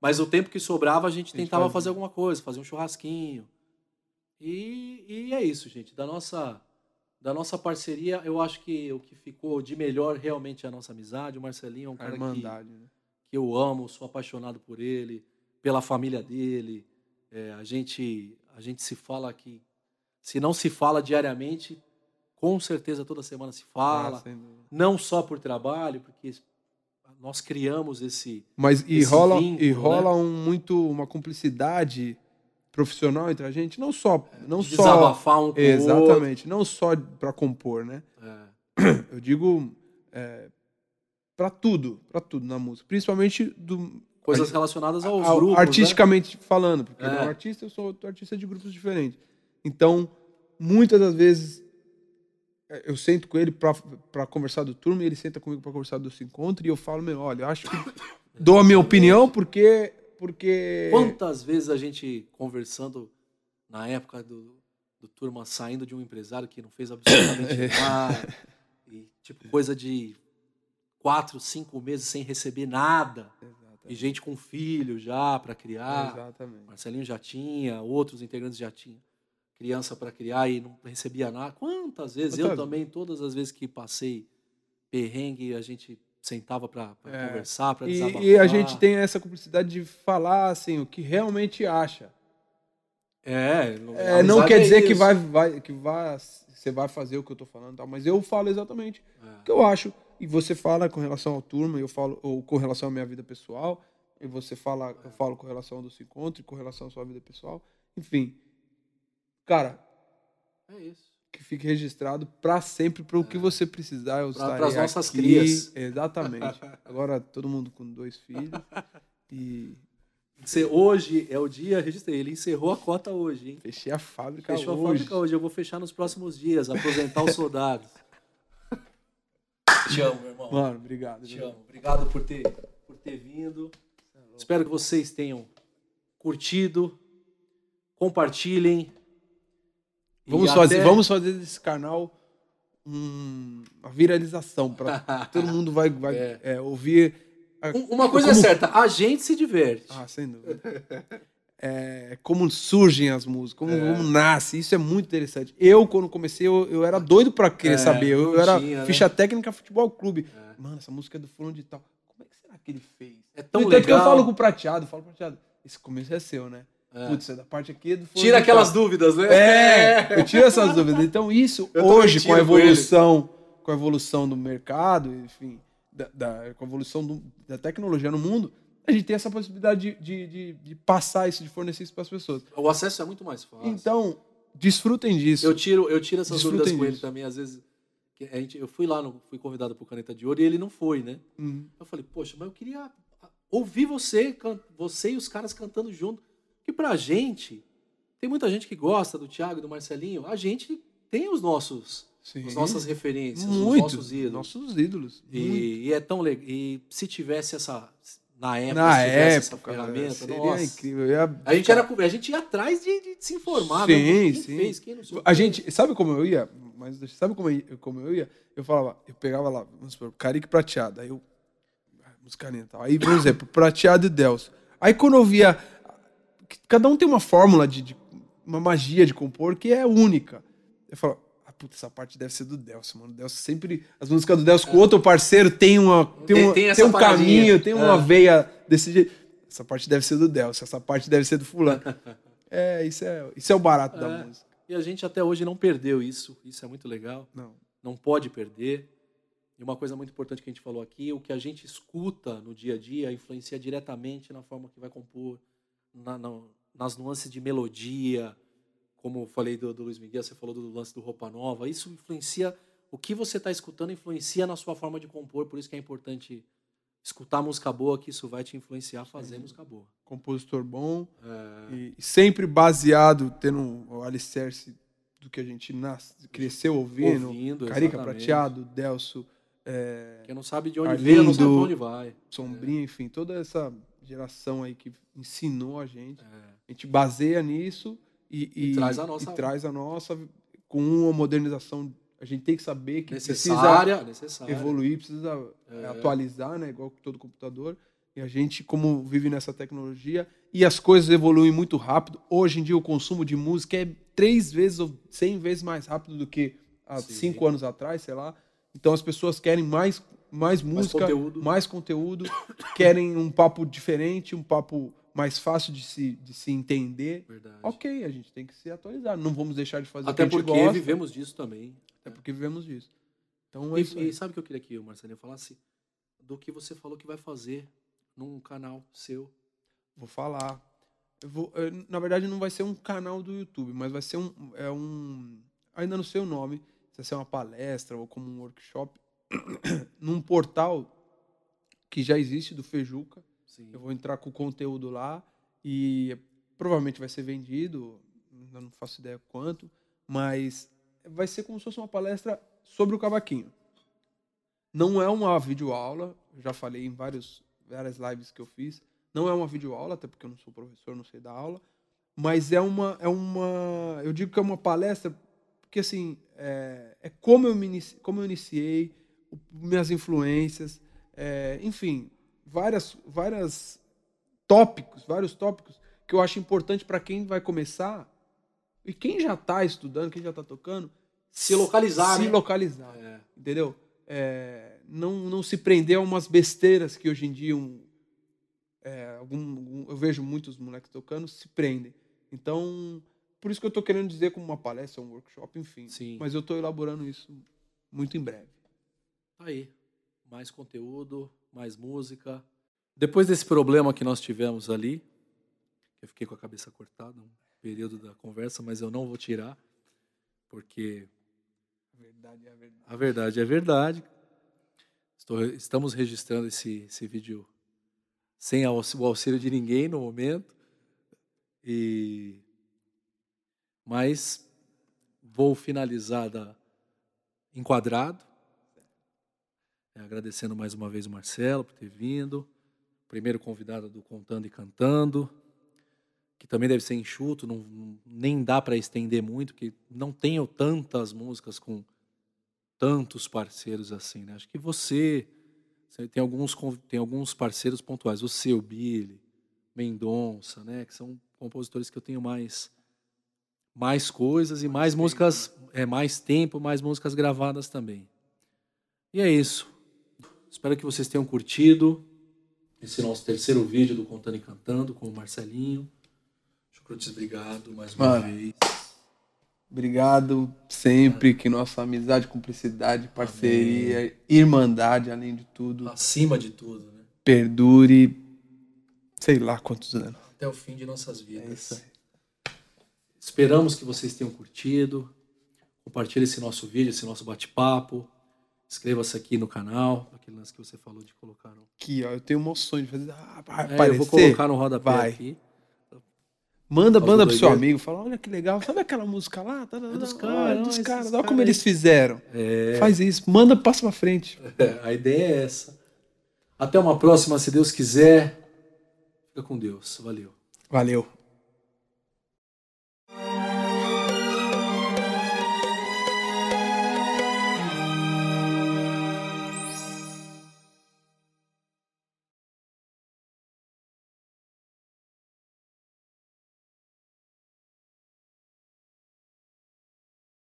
Mas o tempo que sobrava, a gente
A gente
tentava
fazia.
fazer alguma coisa, fazer um churrasquinho. E, e é isso, gente. Da nossa, da nossa parceria, eu acho que o que ficou de melhor realmente é a nossa amizade. O Marcelinho é um
A
cara que,
né?
que eu amo, sou apaixonado por ele, pela família dele. É, a, gente, a gente se fala que, se não se fala diariamente, com certeza toda semana se fala.
Ah,
não só por trabalho, porque nós criamos esse.
Mas e
esse
rola,
vínculo,
e
né?
rola um, muito uma cumplicidade profissional entre a gente, não só não
de
só
desabafar um com
exatamente, não só para compor, né?
É,
Eu digo é, para tudo, para tudo na música, principalmente do
coisas relacionadas aos
ao-
grupos. né?
artisticamente falando, porque
É.
é um artista, eu sou artista de grupos diferentes. Então, muitas das vezes é, eu sento com ele para conversar do turma e ele senta comigo para conversar do se encontro e eu falo, meu, olha, eu acho que dou a minha opinião porque porque
Quantas vezes a gente conversando na época do, do turma saindo de um empresário que não fez absolutamente nada, e tipo coisa de quatro, cinco meses sem receber nada, e gente com filho já para criar.
Exatamente.
Marcelinho já tinha, outros integrantes já tinham criança para criar e não recebia nada. Quantas vezes? Eu
Quantas-
também, todas as vezes que passei perrengue, a gente sentava para
É.
conversar, para desabafar.
e a gente tem essa cumplicidade de falar assim o que realmente acha.
É, não,
É, não
amizade
quer
é
dizer que vai, vai que vai você vai fazer o que eu tô falando, e tal, mas eu falo exatamente
É.
o que eu acho e você fala com relação ao turma, eu falo ou com relação à minha vida pessoal, e você fala, eu falo com relação ao se encontro, e com relação à sua vida pessoal, enfim. Cara,
É isso.
Que fique registrado para sempre para o que você precisar, eu
Pra-
estarei
pras nossas
aqui.
crias.
Exatamente. Agora todo mundo com dois filhos e
Você- Hoje é o dia, registrei, ele encerrou a cota hoje, hein?
fechei a fábrica
Fechou a
hoje.
fábrica hoje, eu vou fechar nos próximos dias, aposentar os soldados. Te amo, meu irmão.
Mano, obrigado.
Te amo. Obrigado por ter, por ter vindo. Espero que vocês tenham curtido. Compartilhem.
Vamos fazer,
até-
vamos fazer desse canal um- uma viralização para todo mundo vai, vai
É.
é, ouvir. a-
Um- Uma coisa é
como-
certa, a gente se diverte.
Ah, sem dúvida. É, como surgem as músicas, como, como nasce, isso é muito interessante. Eu, quando comecei, eu, eu era doido pra querer
É,
saber. Eu, eu era
tinha, né?
ficha técnica futebol clube. Mano, essa música é do fulano de tal. Como é que será que ele fez?
É tão
No entanto que eu
legal.
falo com o prateado, falo pro prateado, esse começo é seu, né?
É.
Putz, essa parte aqui é do
Tira
de
aquelas dúvidas, né?
É, eu tiro essas dúvidas. Então, isso,
Eu
hoje, com a
tiro com ele.
evolução, com a evolução do mercado, enfim, da, da- com a evolução do- da tecnologia no mundo, a gente tem essa possibilidade de, de, de- de passar isso, de fornecer isso para as pessoas.
O acesso é muito mais fácil.
Então, desfrutem disso.
Eu tiro, eu tiro essas
Desfrutem
dúvidas com ele
disso.
também, às vezes. a gente, eu fui lá, no, fui convidado pro Caneta de Ouro e ele não foi, né?
Uhum.
Eu falei, poxa, mas eu queria ouvir você, você e os caras cantando junto. Que pra gente, tem muita gente que gosta do Thiago e do Marcelinho, a gente tem os nossos,
Sim.
as nossas referências,
Muito.
os nossos ídolos.
Nossos ídolos.
E, e é tão legal. E se tivesse essa. Na época,
Na época,
ferramenta,
seria
nossa.
incrível. Ia-
A gente, era, a gente ia atrás de, de se informar.
Sim,
né? Quem
sim.
fez, quem não
A gente, sabe como eu ia? Mas sabe como eu, como eu ia? Eu falava, eu pegava lá, vamos supor, Carique Prateado, aí eu. ah, Musicalinha e tal. Aí, por exemplo, Prateado e Delcio. Aí quando eu via. Cada um tem uma fórmula de, de- uma magia de compor que é única. Eu falo, ah, puta, essa parte deve ser do Delcio, mano. Delcio sempre. As músicas do Delcio com outro parceiro tem, uma, tem,
Tem-
uma-
tem
tem, um
paradinha.
caminho, tem uma
É.
veia desse jeito. Essa parte deve ser do Delcio, essa parte deve ser do fulano. É, isso é, isso é o barato da
É.
música.
E a gente até hoje não perdeu isso. Isso é muito legal.
Não.
Não pode perder. E uma coisa muito importante que a gente falou aqui, o que a gente escuta no dia a dia influencia diretamente na forma que vai compor, na- na- nas nuances de melodia. Como eu falei do, do Luiz Miguel, você falou do lance do Roupa Nova. Isso influencia. O que você está escutando influencia na sua forma de compor. Por isso que é importante escutar música boa, que isso vai te influenciar a fazer música boa.
Compositor bom.
É,
E sempre baseado, tendo o alicerce do que a gente nasce, cresceu ouvindo.
ouvindo,
Carica
exatamente.
Prateado, Delcio, é,
Quem não sabe de onde
Arlindo,
veio, não sabe pra onde vai.
Sombrinha, enfim, toda essa geração aí que ensinou a gente.
É.
A gente baseia nisso e,
E traz a nossa-
e traz a nossa com uma modernização. A gente tem que saber que
necessária,
precisa
necessária.
evoluir, precisa
É.
atualizar, né? Igual todo computador. E a gente, como vive nessa tecnologia, e as coisas evoluem muito rápido. Hoje em dia, o consumo de música é três vezes ou cem vezes mais rápido do que há
Sim.
cinco anos atrás, sei lá. Então as pessoas querem mais, mais música,
conteúdo.
mais conteúdo, querem um papo diferente, um papo mais fácil de se, de se entender.
Verdade.
Ok, a gente tem que se atualizar. Não vamos deixar de fazer
Até
o que a gente
porque
gosta,
vivemos disso também.
até porque vivemos disso. Então é
E, e sabe o que eu queria que o Marcelinho falasse? Do que você falou que vai fazer num canal seu.
Vou falar. Eu vou, eh, na verdade, não vai ser um canal do YouTube, mas vai ser um, é um. Ainda não sei o nome. Se vai ser uma palestra ou como um workshop. num portal que já existe do Fejuca.
Sim.
Eu vou entrar com o conteúdo lá e provavelmente vai ser vendido. Ainda não faço ideia quanto. Mas vai ser como se fosse uma palestra sobre o cavaquinho. Não é uma videoaula. Já falei em vários, várias lives que eu fiz. Não é uma videoaula, até porque eu não sou professor, não sei dar aula. Mas é uma, é uma. Eu digo que é uma palestra, porque assim, é, é como, eu me como eu iniciei, minhas influências, é, enfim, várias, várias tópicos, vários tópicos que eu acho importante para quem vai começar e quem já está estudando, quem já está tocando,
Se localizar,
se
né?
localizar
É,
entendeu? É, não, não se prender a umas besteiras que hoje em dia um, é, algum, eu vejo muitos moleques tocando se prendem. Então, por isso que eu estou querendo dizer como uma palestra, um workshop, enfim.
Sim.
Mas eu estou elaborando isso muito em breve.
Tá aí. Mais conteúdo, mais música. Depois desse problema que nós tivemos ali, eu fiquei com a cabeça cortada um período da conversa, mas eu não vou tirar, porque
A verdade é a verdade.
a verdade é verdade. Estou- estamos registrando esse, esse vídeo sem o auxílio de ninguém no momento. E mas vou finalizar da, enquadrado, agradecendo mais uma vez o Marcelo por ter vindo, primeiro convidado do Contando e Cantando, que também deve ser enxuto, não, nem dá para estender muito, porque não tenho tantas músicas com tantos parceiros assim, né? Acho que você, você tem alguns tem alguns parceiros pontuais, o Billy, Mendonça, né? Que são compositores que eu tenho mais mais coisas e mais músicas, é mais tempo, mais músicas gravadas também. E é isso. Espero que vocês tenham curtido esse nosso terceiro vídeo do Contando e Cantando com o Marcelinho. Chucrutes, obrigado mais uma
Mano.
vez.
Obrigado sempre, que nossa amizade, cumplicidade, parceria, irmandade, além de tudo,
Acima de tudo, né?
perdure, sei lá quantos anos.
Até o fim de nossas
É
vidas.
isso aí.
Esperamos que vocês tenham curtido. Compartilhe esse nosso vídeo, esse nosso bate-papo. Inscreva-se aqui no canal, aquele lance que você falou de colocar no.
Aqui, ó, eu tenho um sonho de fazer. Ah, vai
É, eu vou colocar no rodapé
Vai.
aqui.
Manda, manda pro seu amigo, fala, olha que legal, sabe aquela música lá? Tá, tá,
É dos
tá,
caras,
dos caras, olha como eles fizeram.
É,
Faz isso, manda, passa pra frente.
a ideia é essa. Até uma próxima, se Deus quiser. Fica com Deus. Valeu.
Valeu.